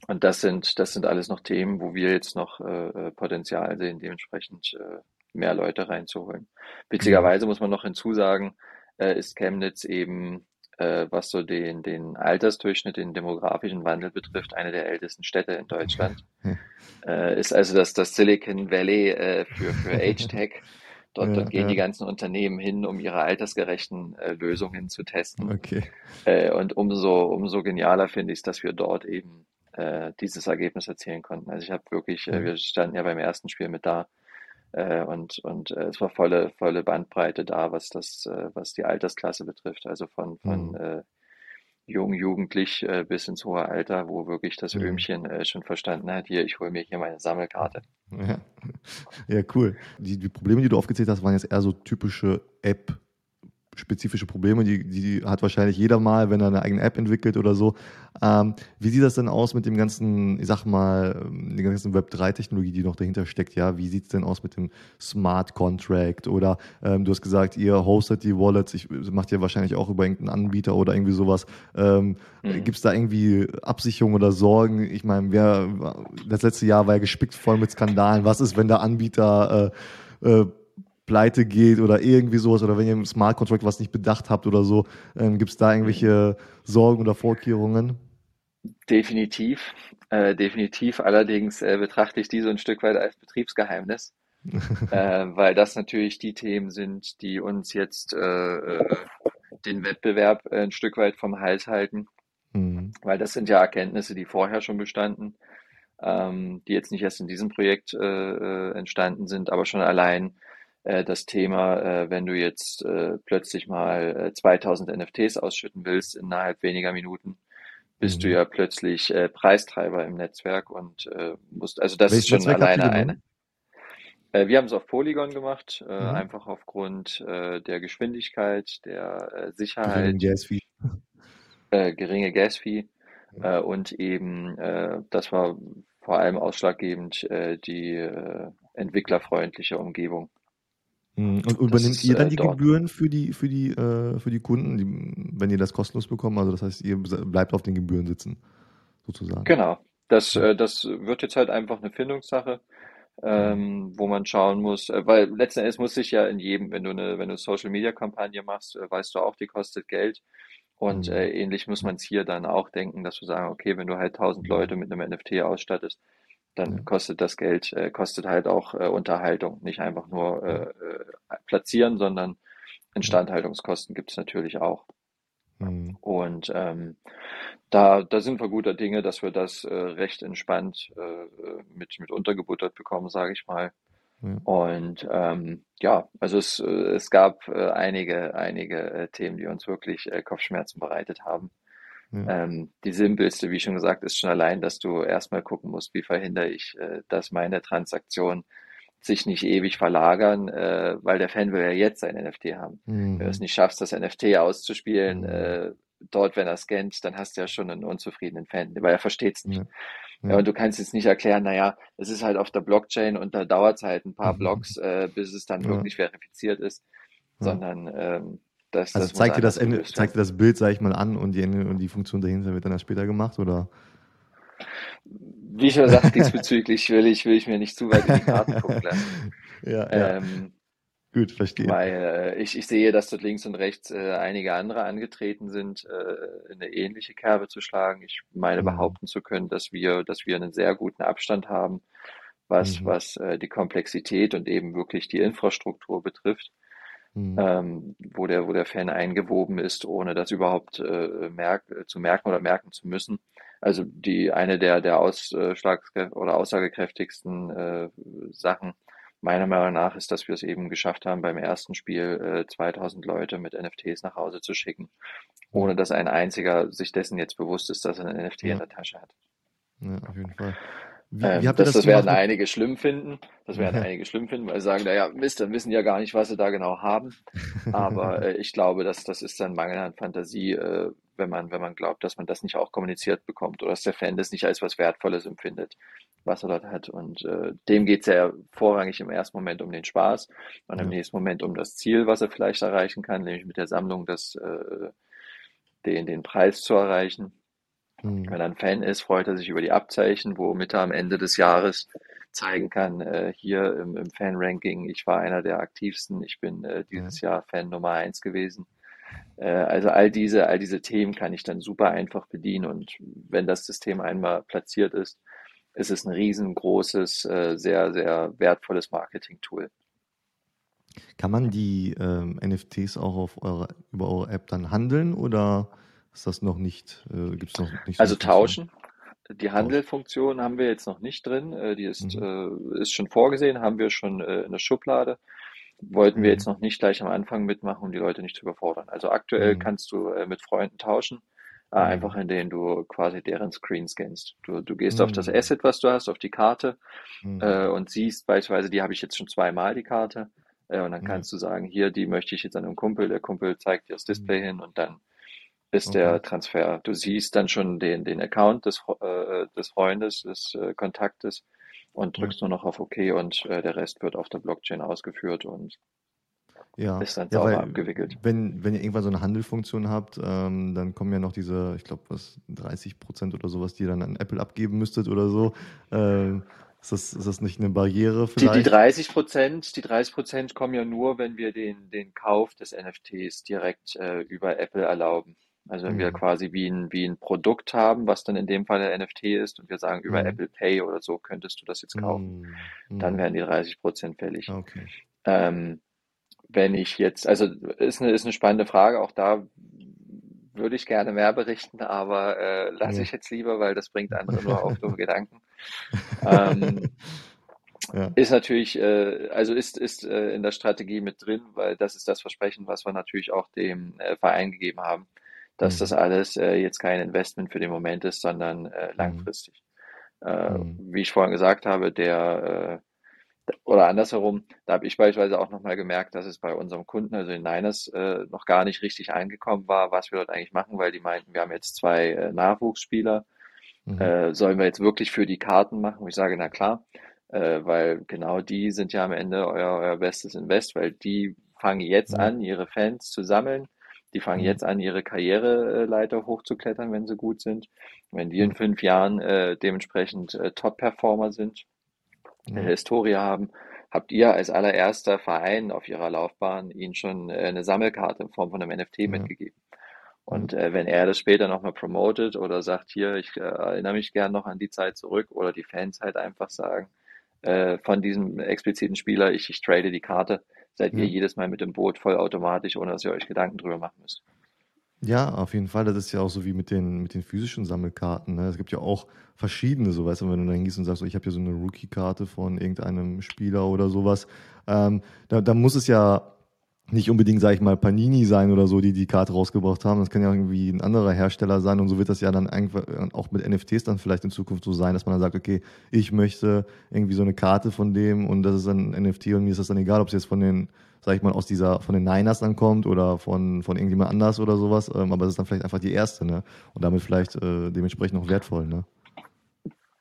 und das sind, das sind alles noch Themen, wo wir jetzt noch äh, Potenzial sehen, dementsprechend äh, mehr Leute reinzuholen. Witzigerweise muss man noch hinzusagen, äh, ist Chemnitz eben, äh, was so den, den Altersdurchschnitt, den demografischen Wandel betrifft, eine der ältesten Städte in Deutschland. Äh, ist also das, das Silicon Valley äh, für, für Age Tech. Dort, dort gehen ja. die ganzen Unternehmen hin, um ihre altersgerechten äh, Lösungen zu testen. Okay. Äh, und umso, umso genialer finde ich es, dass wir dort eben äh, dieses Ergebnis erzielen konnten. Also ich habe wirklich, äh, wir standen ja beim ersten Spiel mit da äh, und, und äh, es war volle, volle Bandbreite da, was das, äh, was die Altersklasse betrifft. Also von, von mhm. jung, jugendlich bis ins hohe Alter, wo wirklich das mhm. Öhmchen schon verstanden hat, hier, ich hole mir hier meine Sammelkarte. Ja, ja cool. Die, die Probleme, die du aufgezählt hast, waren jetzt eher so typische App- spezifische Probleme, die, die hat wahrscheinlich jeder mal, wenn er eine eigene App entwickelt oder so. Ähm, wie sieht das denn aus mit dem ganzen, ich sag mal, die ganzen Web3-Technologie, die noch dahinter steckt? Ja, wie sieht es denn aus mit dem Smart Contract? Oder ähm, du hast gesagt, ihr hostet die Wallets, ich, macht ihr wahrscheinlich auch über irgendeinen Anbieter oder irgendwie sowas. Ähm, mhm. Gibt es da irgendwie Absicherung oder Sorgen? Ich meine, das letzte Jahr war ja gespickt voll mit Skandalen. Was ist, wenn der Anbieter äh, äh, pleite geht oder irgendwie sowas oder wenn ihr im Smart Contract was nicht bedacht habt oder so, ähm, gibt es da irgendwelche Sorgen oder Vorkehrungen? Definitiv, äh, definitiv. Allerdings äh, betrachte ich die so ein Stück weit als Betriebsgeheimnis, äh, weil das natürlich die Themen sind, die uns jetzt äh, äh, den Wettbewerb ein Stück weit vom Hals halten, mhm. weil das sind ja Erkenntnisse, die vorher schon bestanden, ähm, die jetzt nicht erst in diesem Projekt äh, entstanden sind, aber schon allein äh, das Thema, äh, wenn du jetzt äh, plötzlich mal 2000 NFTs ausschütten willst innerhalb weniger Minuten, bist mhm. du ja plötzlich Preistreiber im Netzwerk und musst, also das Welches ist schon Netzwerk alleine eine. Wir haben es auf Polygon gemacht, mhm. einfach aufgrund der Geschwindigkeit, der Sicherheit. Geringe Gas-Fee. Äh, geringe Gas-Fee. Mhm. Äh, und eben, äh, das war vor allem ausschlaggebend, die entwicklerfreundliche Umgebung. Mhm. Und übernimmt ist, ihr dann äh, die dort. Gebühren für die, für die, äh, für die Kunden, die, wenn ihr das kostenlos bekommt? Also das heißt, ihr bleibt auf den Gebühren sitzen, sozusagen. Genau. Das, äh, das wird jetzt halt einfach eine Findungssache, ähm, wo man schauen muss, äh, weil letzten Endes muss sich ja in jedem, wenn du eine, wenn du Social Media Kampagne machst, äh, weißt du auch, die kostet Geld. Und mhm. äh, ähnlich muss man es hier dann auch denken, dass du sagen, okay, wenn du halt 1000 Leute mit einem NFT ausstattest, dann ja. kostet das Geld, äh, kostet halt auch äh, Unterhaltung, nicht einfach nur äh, äh platzieren, sondern Instandhaltungskosten gibt es natürlich auch. Mhm. Und ähm, da, da sind wir guter Dinge, dass wir das äh, recht entspannt äh, mit, mit untergebuttert bekommen, sage ich mal. Ja. Und ähm, ja, also es, es gab einige, einige Themen, die uns wirklich Kopfschmerzen bereitet haben. Ja. Ähm, die simpelste, wie schon gesagt, ist schon allein, dass du erstmal gucken musst, wie verhindere ich, äh, dass meine Transaktionen sich nicht ewig verlagern, äh, weil der Fan will ja jetzt sein NFT haben. Mhm. Wenn du es nicht schaffst, das NFT auszuspielen, mhm. äh, dort, wenn er scannt, dann hast du ja schon einen unzufriedenen Fan, weil er versteht es nicht. Ja. Ja. und du kannst jetzt nicht erklären, naja, es ist halt auf der Blockchain und da dauert es halt ein paar mhm. Blocks, äh, bis es dann ja. wirklich verifiziert ist, sondern ähm, das, also das zeigt dir das, Ende, zeigt dir das Bild, sag ich mal, an und die, und die Funktion dahinter wird dann erst später gemacht, oder? Wie ich schon sagte, diesbezüglich will ich, will ich mir nicht zu weit in die Karten gucken lassen. ja, ja. Ähm, Gut, verstehe. Weil äh, ich, ich sehe, dass dort links und rechts äh, einige andere angetreten sind, äh, eine ähnliche Kerbe zu schlagen. Ich meine mhm. behaupten zu können, dass wir, dass wir einen sehr guten Abstand haben, was, mhm. was äh, die Komplexität und eben wirklich die Infrastruktur betrifft mhm. ähm, wo der, wo der Fan eingewoben ist, ohne das überhaupt äh, merk, zu merken oder merken zu müssen. Also die eine der, der Ausschlags- oder aussagekräftigsten äh, Sachen meiner Meinung nach ist, dass wir es eben geschafft haben, beim ersten Spiel äh, 2000 Leute mit NFTs nach Hause zu schicken, ohne dass ein einziger sich dessen jetzt bewusst ist, dass er ein NFT ja. in der Tasche hat. Ja, auf jeden Fall. Wie, ähm, wie das, das, das werden einige schlimm finden. Das werden ja. einige schlimm finden, weil sie sagen, naja, Mist, dann wissen ja gar nicht, was sie da genau haben. Aber äh, ich glaube, dass das ist dann Mangel an Fantasie, äh, wenn man, wenn man glaubt, dass man das nicht auch kommuniziert bekommt oder dass der Fan das nicht als was Wertvolles empfindet, was er dort hat. Und äh, dem geht es ja vorrangig im ersten Moment um den Spaß und ja. im nächsten Moment um das Ziel, was er vielleicht erreichen kann, nämlich mit der Sammlung das, äh, den, den Preis zu erreichen. Wenn er ein Fan ist, freut er sich über die Abzeichen, womit er am Ende des Jahres zeigen kann, äh, hier im, im Fan-Ranking, ich war einer der aktivsten, ich bin äh, dieses Jahr Fan Nummer eins gewesen. Äh, also all diese, all diese Themen kann ich dann super einfach bedienen und wenn das System einmal platziert ist, ist es ein riesengroßes, äh, sehr, sehr wertvolles Marketing-Tool. Kann man die ähm, NFTs auch auf eure, über eure App dann handeln oder ist das noch nicht, äh, gibt es noch nicht? Also tauschen. Die Handelfunktion haben wir jetzt noch nicht drin. Äh, die ist, mhm. äh, ist schon vorgesehen, haben wir schon äh, in der Schublade. Wollten wir mhm. jetzt noch nicht gleich am Anfang mitmachen, um die Leute nicht zu überfordern. Also aktuell mhm. kannst du äh, mit Freunden tauschen, mhm. einfach indem du quasi deren Screen scannst. Du, du gehst auf das mhm. Asset, was du hast, auf die Karte mhm. und siehst beispielsweise, die habe ich jetzt schon zweimal, die Karte. Und dann kannst du sagen, hier, die möchte ich jetzt an einem Kumpel. Der Kumpel zeigt dir das Display hin und dann ist okay. der Transfer. Du siehst dann schon den, den Account des, äh, des Freundes, des äh, Kontaktes und drückst ja. nur noch auf OK und äh, der Rest wird auf der Blockchain ausgeführt und ja. ist dann ja, sauber abgewickelt. Wenn, wenn ihr irgendwann so eine Handelfunktion habt, ähm, dann kommen ja noch diese, ich glaube, was 30 Prozent oder sowas, die ihr dann an Apple abgeben müsstet oder so. Ähm, ist das, ist das nicht eine Barriere vielleicht? Die, die 30 Prozent, die 30 Prozent kommen ja nur, wenn wir den, den Kauf des NFTs direkt äh, über Apple erlauben. Also wenn mhm. wir quasi wie ein, wie ein Produkt haben, was dann in dem Fall der NFT ist und wir sagen, über mhm. Apple Pay oder so könntest du das jetzt kaufen, mhm. dann werden die 30 Prozent fällig. Okay. Ähm, wenn ich jetzt, also ist eine, ist eine spannende Frage, auch da würde ich gerne mehr berichten, aber äh, lasse ich jetzt lieber, weil das bringt andere nur auf dumme Gedanken. Ähm, ja. Ist natürlich, äh, also ist, ist äh, in der Strategie mit drin, weil das ist das Versprechen, was wir natürlich auch dem äh, Verein gegeben haben dass mhm. das alles äh, jetzt kein Investment für den Moment ist, sondern äh, mhm. langfristig. Äh, mhm. Wie ich vorhin gesagt habe, der äh, oder andersherum, da habe ich beispielsweise auch nochmal gemerkt, dass es bei unserem Kunden, also in Niners, äh, noch gar nicht richtig angekommen war, was wir dort eigentlich machen, weil die meinten, wir haben jetzt zwei äh, Nachwuchsspieler, mhm. äh, sollen wir jetzt wirklich für die Karten machen? Und ich sage, na klar, äh, weil genau die sind ja am Ende euer, euer bestes Invest, weil die fangen jetzt mhm. an, ihre Fans zu sammeln die fangen mhm. jetzt an, ihre Karriereleiter hochzuklettern, wenn sie gut sind. Wenn die in mhm. fünf Jahren äh, dementsprechend äh, Top-Performer sind, eine Historie haben, habt ihr als allererster Verein auf ihrer Laufbahn ihnen schon äh, eine Sammelkarte in Form von einem NFT ja. mitgegeben. Und äh, wenn er das später nochmal promotet oder sagt, hier, ich äh, erinnere mich gern noch an die Zeit zurück oder die Fans halt einfach sagen, äh, von diesem expliziten Spieler, ich, ich trade die Karte, seid ihr jedes Mal mit dem Boot vollautomatisch, ohne dass ihr euch Gedanken drüber machen müsst. Ja, auf jeden Fall. Das ist ja auch so wie mit den, mit den physischen Sammelkarten. Ne? Es gibt ja auch verschiedene, so weißt du, wenn du dann gehst und sagst, so, ich habe hier so eine Rookie-Karte von irgendeinem Spieler oder sowas, ähm, da, da muss es ja nicht unbedingt, sage ich mal, Panini sein oder so, die die Karte rausgebracht haben. Das kann ja irgendwie ein anderer Hersteller sein und so wird das ja dann einfach auch mit NFTs dann vielleicht in Zukunft so sein, dass man dann sagt, okay, ich möchte irgendwie so eine Karte von dem und das ist ein NFT und mir ist das dann egal, ob es jetzt von den, sag ich mal, aus dieser, von den Niners dann kommt oder von, von irgendjemand anders oder sowas, ähm, aber es ist dann vielleicht einfach die erste, ne? Und damit vielleicht äh, dementsprechend auch wertvoll, ne?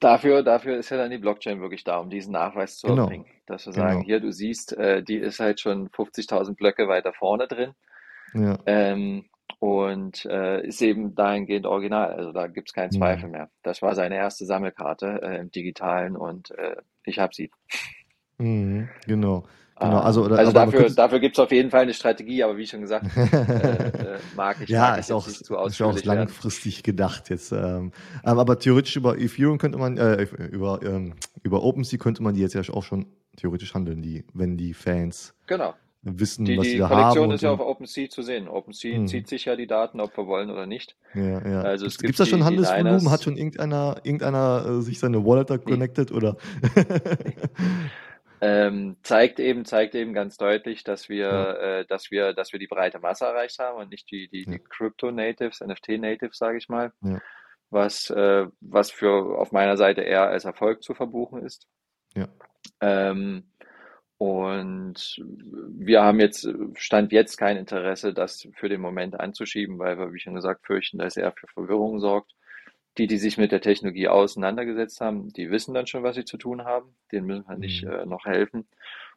Dafür, dafür ist ja dann die Blockchain wirklich da, um diesen Nachweis zu genau. erbringen. Dass wir sagen, genau. hier, du siehst, äh, die ist halt schon 50.000 Blöcke weiter vorne drin. Ja. Ähm, und äh, ist eben dahingehend original. Also da gibt es keinen Zweifel ja. mehr. Das war seine erste Sammelkarte äh, im Digitalen und äh, ich habe sie. Mhm, genau. Genau, ah, also, oder, also dafür, dafür gibt es auf jeden Fall eine Strategie, aber wie schon gesagt, äh, äh, mag ich, ja, mag ist auch, nicht zu ist auch langfristig gedacht jetzt. Ähm, aber theoretisch über Ethereum könnte man, äh, über, ähm, über OpenSea könnte man die jetzt ja auch schon theoretisch handeln, die, wenn die Fans genau. wissen, die, was sie da haben. Die Kollektion ist ja auf OpenSea zu sehen. OpenSea hm. zieht sich ja die Daten, ob wir wollen oder nicht. Ja, ja. Also es gibt es da schon Handelsvolumen? Hat schon irgendeiner, irgendeiner äh, sich seine Wallet da connected oder? ähm, zeigt eben, zeigt eben ganz deutlich, dass wir, ja. äh, dass wir, dass wir die breite Masse erreicht haben und nicht die, die, ja. die Crypto-Natives, NFT-Natives, sage ich mal, ja. was, äh, was für auf meiner Seite eher als Erfolg zu verbuchen ist. Ähm, und wir haben jetzt, Stand jetzt kein Interesse, das für den Moment anzuschieben, weil wir, wie schon gesagt, fürchten, dass er für Verwirrung sorgt die, die sich mit der Technologie auseinandergesetzt haben, die wissen dann schon, was sie zu tun haben. Denen müssen wir nicht mhm. äh, noch helfen.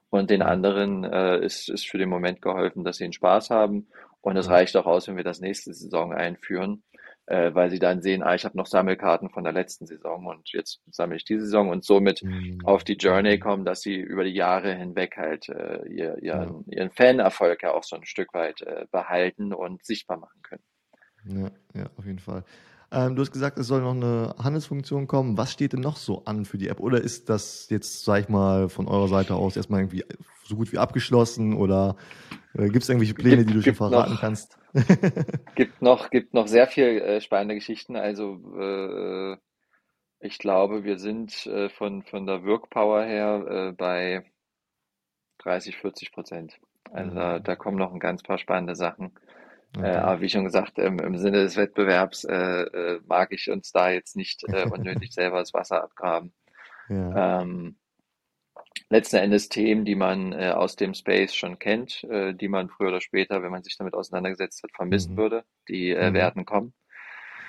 Und den anderen äh, ist, ist für den Moment geholfen, dass sie einen Spaß haben. Und es reicht auch aus, wenn wir das nächste Saison einführen, äh, weil sie dann sehen, ah, ich habe noch Sammelkarten von der letzten Saison und jetzt sammle ich diese Saison und somit mhm. auf die Journey kommen, dass sie über die Jahre hinweg halt äh, ihr, ihren, ja. ihren Fanerfolg ja auch so ein Stück weit äh, behalten und sichtbar machen können. Ja, ja, auf jeden Fall. Ähm, du hast gesagt, es soll noch eine Handelsfunktion kommen. Was steht denn noch so an für die App? Oder ist das jetzt, sag ich mal, von eurer Seite aus erstmal irgendwie so gut wie abgeschlossen? Oder äh, gibt es irgendwelche Pläne, gibt, die du schon verraten noch, kannst? gibt, noch, gibt noch sehr viel äh, spannende Geschichten. Also äh, ich glaube, wir sind äh, von, von der Wirkpower her äh, bei 30, 40 Prozent. Also mhm. da, da kommen noch ein ganz paar spannende Sachen. Okay. Äh, aber wie schon gesagt, im, im Sinne des Wettbewerbs äh, äh, mag ich uns da jetzt nicht äh, unnötig selber das Wasser abgraben. Ja. Ähm, letzten Endes Themen, die man äh, aus dem Space schon kennt, äh, die man früher oder später, wenn man sich damit auseinandergesetzt hat, vermissen mhm. würde, die äh, mhm. werden kommen.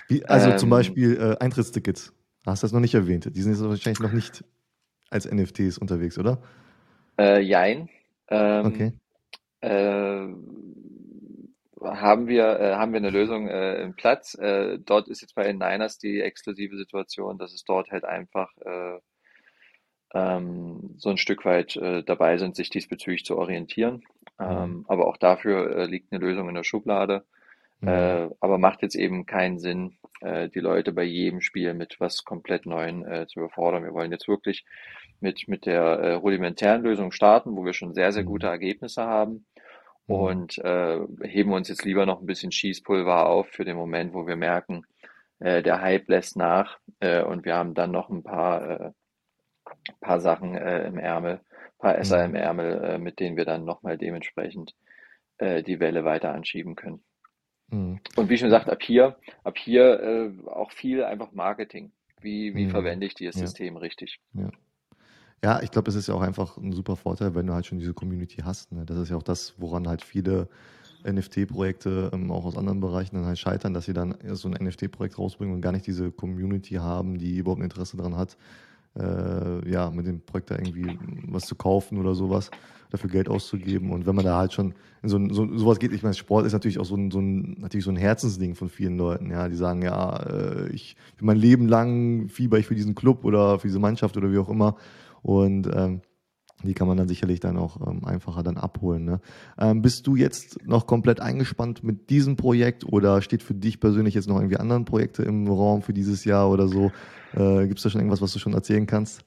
Wie, also ähm, zum Beispiel äh, Eintrittstickets. Hast du das noch nicht erwähnt? Die sind jetzt wahrscheinlich noch nicht als NFTs unterwegs, oder? Äh, jein. Ähm, okay. Haben wir, äh, haben wir eine Lösung äh, im Platz. Äh, dort ist jetzt bei den Niners die exklusive Situation, dass es dort halt einfach äh, ähm, so ein Stück weit äh, dabei sind, sich diesbezüglich zu orientieren. Mhm. Ähm, aber auch dafür äh, liegt eine Lösung in der Schublade. Mhm. Äh, aber macht jetzt eben keinen Sinn, äh, die Leute bei jedem Spiel mit was komplett Neuen äh, zu überfordern. Wir wollen jetzt wirklich mit, mit der äh, rudimentären Lösung starten, wo wir schon sehr, sehr gute mhm. Ergebnisse haben. Und äh, heben uns jetzt lieber noch ein bisschen Schießpulver auf für den Moment, wo wir merken, äh, der Hype lässt nach äh, und wir haben dann noch ein paar, äh, paar Sachen äh, im Ärmel, paar Esser im mhm. Ärmel, äh, mit denen wir dann nochmal dementsprechend die Welle weiter anschieben können. Mhm. Und wie schon gesagt, ab hier, ab hier auch viel einfach Marketing. Wie, wie mhm. verwende ich dieses ja. System richtig? Ja. Ja, ich glaube, es ist ja auch einfach ein super Vorteil, wenn du halt schon diese Community hast. Ne? Das ist ja auch das, woran halt viele NFT-Projekte ähm, auch aus anderen Bereichen dann halt scheitern, dass sie dann so ein NFT-Projekt rausbringen und gar nicht diese Community haben, die überhaupt ein Interesse daran hat, äh, ja, mit dem Projekt da irgendwie was zu kaufen oder sowas, dafür Geld auszugeben. Und wenn man da halt schon in so, so sowas geht, ich meine, Sport ist natürlich auch so ein, so ein, natürlich so ein Herzensding von vielen Leuten, ja, die sagen, ja, äh, ich für mein Leben lang fieber ich für diesen Club oder für diese Mannschaft oder wie auch immer. Und ähm, die kann man dann sicherlich dann auch ähm, einfacher dann abholen. Ne? Ähm, bist du jetzt noch komplett eingespannt mit diesem Projekt oder steht für dich persönlich jetzt noch irgendwie anderen Projekte im Raum für dieses Jahr oder so? Äh, Gibt es da schon irgendwas, was du schon erzählen kannst?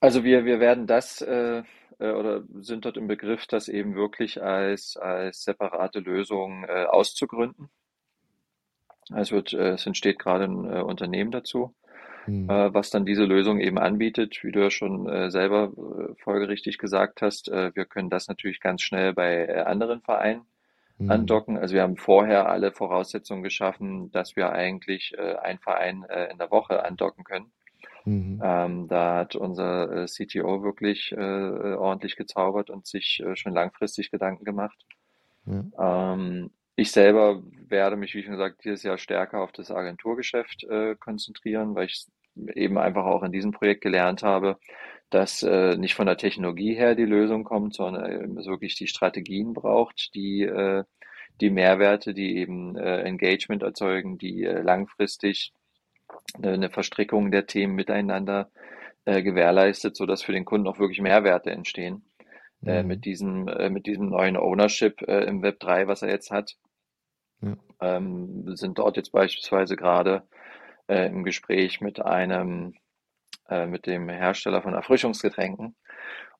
Also wir, wir werden das äh, äh, oder sind dort im Begriff, das eben wirklich als, als separate Lösung äh, auszugründen. Es, wird, äh, es entsteht gerade ein Unternehmen dazu mhm. äh, was dann diese Lösung eben anbietet. Wie du ja schon äh, selber äh, folgerichtig gesagt hast, äh, wir können das natürlich ganz schnell bei äh, anderen Vereinen mhm. andocken. Also wir haben vorher alle Voraussetzungen geschaffen, dass wir eigentlich äh, einen Verein in der Woche andocken können. Mhm. Ähm, da hat unser CTO wirklich ordentlich gezaubert und sich schon langfristig Gedanken gemacht. Ja. Ähm, ich selber werde mich, wie schon gesagt, dieses Jahr stärker auf das Agenturgeschäft äh, konzentrieren, weil ich eben einfach auch in diesem Projekt gelernt habe, dass äh, nicht von der Technologie her die Lösung kommt, sondern es wirklich die Strategien braucht, die äh, die Mehrwerte, die eben äh, Engagement erzeugen, die äh, langfristig eine, eine Verstrickung der Themen miteinander äh, gewährleistet, sodass für den Kunden auch wirklich Mehrwerte entstehen. Äh, mhm. mit diesem äh, mit diesem neuen Ownership äh, im Web 3, was er jetzt hat, ja. ähm, sind dort jetzt beispielsweise gerade äh, im Gespräch mit einem, äh, mit dem Hersteller von Erfrischungsgetränken,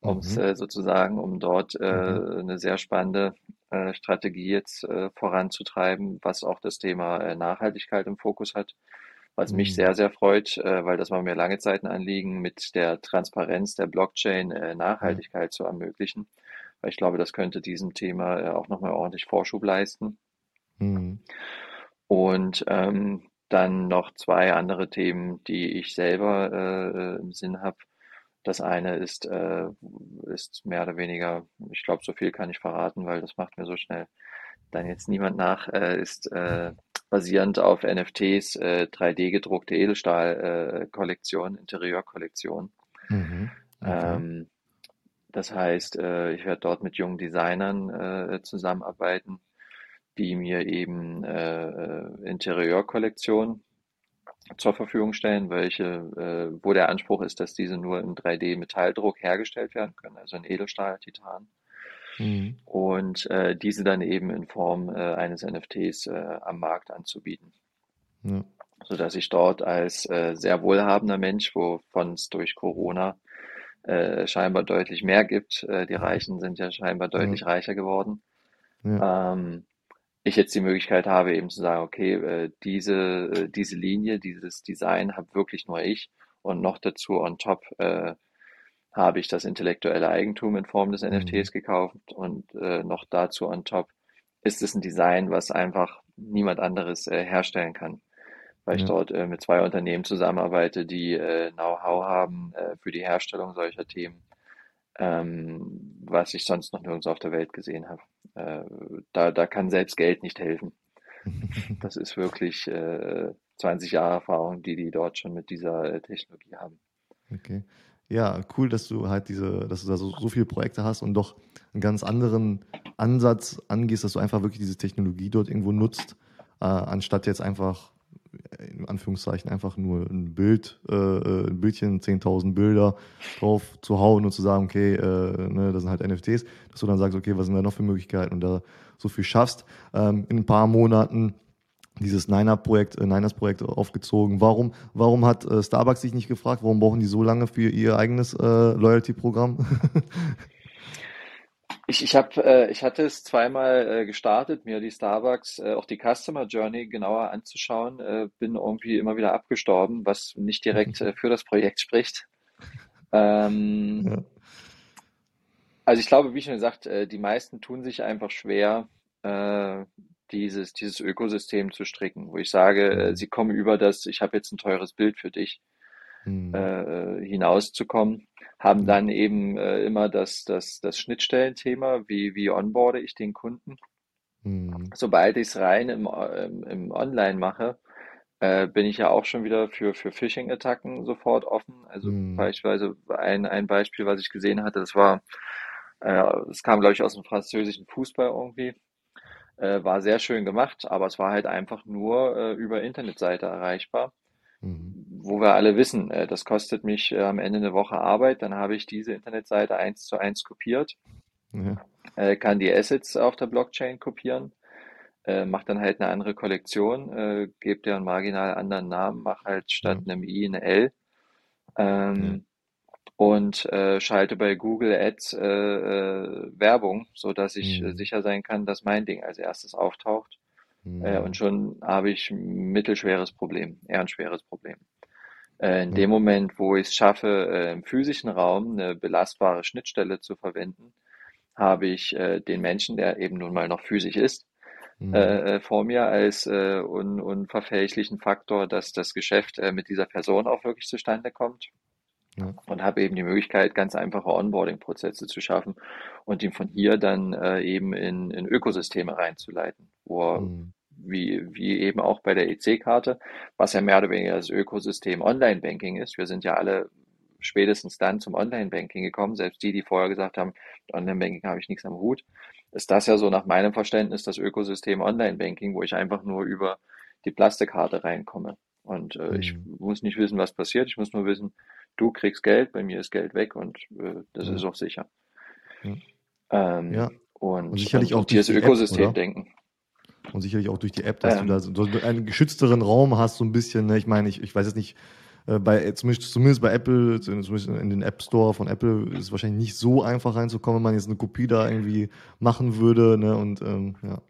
um es mhm. äh, sozusagen, um dort äh, mhm. eine sehr spannende äh, Strategie jetzt äh, voranzutreiben, was auch das Thema Nachhaltigkeit im Fokus hat. Was mich mhm. sehr, sehr freut, weil das war mir lange Zeit ein Anliegen, mit der Transparenz der Blockchain äh, Nachhaltigkeit zu ermöglichen. Weil ich glaube, das könnte diesem Thema auch nochmal ordentlich Vorschub leisten. Mhm. Und ähm, dann noch zwei andere Themen, die ich selber äh, im Sinn habe. Das eine ist, äh, ist mehr oder weniger, ich glaube, so viel kann ich verraten, weil das macht mir so schnell dann jetzt niemand nach, äh, ist äh, basierend auf NFTs, äh, 3D gedruckte Edelstahl-Kollektion, äh, Interieurkollektion. Mhm. Okay. Ähm, das heißt, äh, ich werde dort mit jungen Designern äh, zusammenarbeiten, die mir eben äh, äh Interieurkollektionen zur Verfügung stellen, welche, äh, wo der Anspruch ist, dass diese nur im 3D-Metalldruck hergestellt werden können, also in Edelstahl, Titan. Mhm. Und äh, diese dann eben in Form äh, eines NFTs äh, am Markt anzubieten. Ja. Sodass ich dort als sehr wohlhabender Mensch, wovon es durch Corona scheinbar deutlich mehr gibt, die Reichen sind ja scheinbar deutlich ja. reicher geworden, ja. ähm, ich jetzt die Möglichkeit habe, eben zu sagen, okay, äh, diese, äh, diese Linie, dieses Design habe wirklich nur ich und noch dazu on top äh, habe ich das intellektuelle Eigentum in Form des mhm. NFTs gekauft und äh, noch dazu on top ist es ein Design, was einfach niemand anderes äh, herstellen kann, weil ja. ich dort äh, mit zwei Unternehmen zusammenarbeite, die äh, Know-how haben äh, für die Herstellung solcher Themen, ähm, was ich sonst noch nirgends auf der Welt gesehen habe. Äh, da, da kann selbst Geld nicht helfen. Das ist wirklich äh, 20 Jahre Erfahrung, die die dort schon mit dieser äh, Technologie haben. Okay. Ja, cool, dass du halt diese, dass du da so, so viele Projekte hast und doch einen ganz anderen Ansatz angehst, dass du einfach wirklich diese Technologie dort irgendwo nutzt, äh, anstatt jetzt einfach in Anführungszeichen einfach nur ein Bild, äh, äh ein Bildchen, 10.000 Bilder drauf zu hauen und zu sagen, okay, äh, ne, das sind halt NFTs, dass du dann sagst, okay, was sind da noch für Möglichkeiten und da so viel schaffst. Ähm, in ein paar Monaten dieses Niner-Projekt, äh, Niners-Projekt aufgezogen. Warum, warum hat äh, Starbucks sich nicht gefragt, warum brauchen die so lange für ihr eigenes äh, Loyalty-Programm? Ich, ich, hab, äh, ich hatte es zweimal äh, gestartet, mir die Starbucks, äh, auch die Customer Journey genauer anzuschauen, äh, bin irgendwie immer wieder abgestorben, was nicht direkt äh, für das Projekt spricht. Ähm, ja. Also ich glaube, wie schon gesagt, äh, die meisten tun sich einfach schwer, äh, dieses, dieses Ökosystem zu stricken, wo ich sage, äh, mhm. sie kommen über das, ich habe jetzt ein teures Bild für dich, mhm. äh, hinauszukommen haben dann eben äh, immer das, das, das Schnittstellenthema, wie, wie onboarde ich den Kunden. Mhm. Sobald ich es rein im, im, im Online mache, äh, bin ich ja auch schon wieder für, für Phishing-Attacken sofort offen. Also mhm. beispielsweise ein, ein Beispiel, was ich gesehen hatte, das war, äh, es kam, glaube ich, aus dem französischen Fußball irgendwie. Äh, war sehr schön gemacht, aber es war halt einfach nur äh, über Internetseite erreichbar. Mhm. Wo wir alle wissen, äh, das kostet mich äh, am Ende eine Woche Arbeit, dann habe ich diese Internetseite eins zu eins kopiert, ja. Äh, kann die Assets auf der Blockchain kopieren, mache dann halt eine andere Kollektion, gebe dir einen marginal anderen Namen, mache halt statt ja. einem I eine L. Ähm, ja. und äh, schalte bei Google Ads äh, äh, Werbung, so dass ich mhm. sicher sein kann, dass mein Ding als erstes auftaucht. Mhm. Äh, und schon habe ich ein mittelschweres Problem, eher ein schweres Problem. Äh, in dem Moment, wo ich es schaffe, äh, im physischen Raum eine belastbare Schnittstelle zu verwenden, habe ich äh, den Menschen, der eben nun mal noch physisch ist, mhm. Vor mir als un unverfälschlichen Faktor, dass das Geschäft mit dieser Person auch wirklich zustande kommt. Ja. Und habe eben die Möglichkeit, ganz einfache Onboarding-Prozesse zu schaffen und ihn von hier dann eben in, in Ökosysteme reinzuleiten, wo er mhm wie, wie eben auch bei der EC-Karte, was ja mehr oder weniger das Ökosystem Online-Banking ist. Wir sind ja alle spätestens dann zum Online-Banking gekommen, selbst die, die vorher gesagt haben, Online-Banking habe ich nichts am Hut, ist das ja so nach meinem Verständnis das Ökosystem Online-Banking, wo ich einfach nur über die Plastikkarte reinkomme. Und äh, mhm. ich muss nicht wissen, was passiert, ich muss nur wissen, du kriegst Geld, bei mir ist Geld weg und äh, das mhm. ist auch sicher. Mhm. Ähm, ja. Und, und sicherlich und, auch dieses Ökosystem App, denken. Und sicherlich auch durch die App, dass ähm. du da so einen geschützteren Raum hast, so ein bisschen. Ne? Ich meine, ich, ich weiß jetzt nicht, äh, bei, zumindest, zumindest bei Apple, zumindest in den App Store von Apple, ist es wahrscheinlich nicht so einfach reinzukommen, wenn man jetzt eine Kopie da irgendwie machen würde. Ne? Und ähm, ja.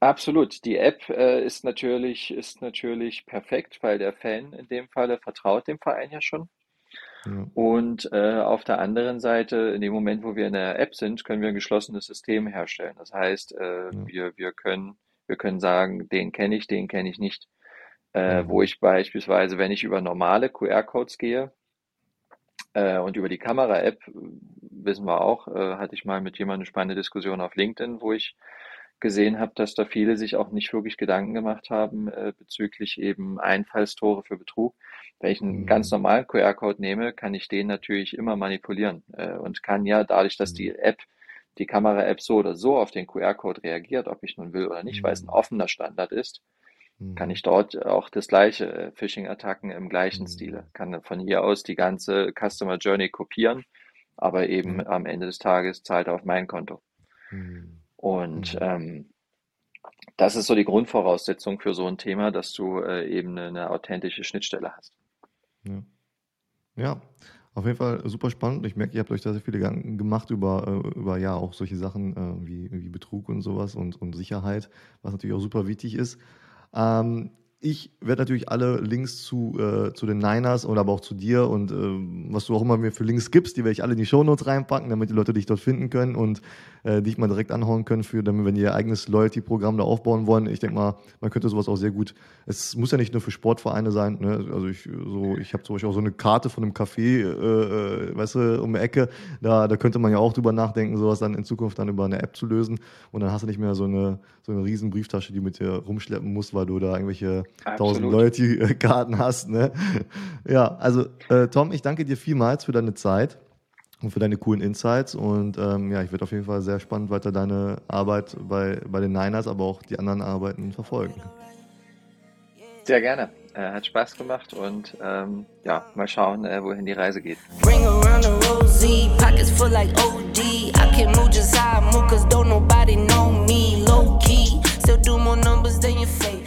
Absolut. Die App äh, ist natürlich, ist natürlich perfekt, weil der Fan in dem Falle vertraut dem Verein ja schon. Ja. Und äh, auf der anderen Seite, in dem Moment, wo wir in der App sind, können wir ein geschlossenes System herstellen. Das heißt, äh, ja. wir, wir können wir können sagen, den kenne ich, den kenne ich nicht. Äh, mhm. Wo ich beispielsweise, wenn ich über normale QR-Codes gehe äh, und über die Kamera-App, wissen wir auch, äh, hatte ich mal mit jemandem eine spannende Diskussion auf LinkedIn, wo ich gesehen habe, dass da viele sich auch nicht wirklich Gedanken gemacht haben äh, bezüglich eben Einfallstore für Betrug. Wenn ich einen mhm. ganz normalen QR-Code nehme, kann ich den natürlich immer manipulieren äh, und kann ja dadurch, dass die mhm. App die Kamera-App so oder so auf den QR-Code reagiert, ob ich nun will oder nicht, weil es ein Mhm. offener Standard ist, kann Mhm. ich dort auch das gleiche äh, Phishing-Attacken im gleichen Stile. Mhm. Kann von hier aus die ganze Customer Journey kopieren, aber eben Ja. am Ende des Tages zahlt er auf mein Konto. Mhm. Und Mhm. ähm, das ist so die Grundvoraussetzung für so ein Thema, dass du äh, eben eine, eine authentische Schnittstelle hast. Ja. Ja, auf jeden Fall super spannend. Ich merke, ihr habt euch da sehr viele Gedanken gemacht über, äh, über ja auch solche Sachen äh, wie, wie Betrug und sowas und, und Sicherheit, was natürlich auch super wichtig ist. Ähm, ich werde natürlich alle Links zu, äh, zu den Niners oder aber auch zu dir und ähm, was du auch immer mir für Links gibst, die werde ich alle in die Shownotes reinpacken, damit die Leute dich dort finden können und äh, dich mal direkt anhauen können, für, damit, wenn die ihr eigenes Loyalty-Programm da aufbauen wollen. Ich denke mal, man könnte sowas auch sehr gut. Es muss ja nicht nur für Sportvereine sein. Ne? Also ich so, ich habe zum Beispiel auch so eine Karte von einem Café, äh, äh, weißt du, um die Ecke. Da, da könnte man ja auch drüber nachdenken, sowas dann in Zukunft dann über eine App zu lösen. Und dann hast du nicht mehr so eine so eine riesen Brieftasche, die mit dir rumschleppen musst, weil du da irgendwelche tausend Absolut. Loyalty-Karten hast. Ne? Ja, also äh, Tom, ich danke dir vielmals für deine Zeit und für deine coolen Insights. Und ähm, ja, ich werde auf jeden Fall sehr spannend weiter deine Arbeit bei, bei den Niners, aber auch die anderen Arbeiten verfolgen. Sehr gerne. Äh, hat Spaß gemacht und ähm, ja, mal schauen, äh, wohin die Reise geht. Ring around the rosy, pockets full like OD. I can move just how I move, cause don't nobody know me. Low key, still do more numbers than your favorite.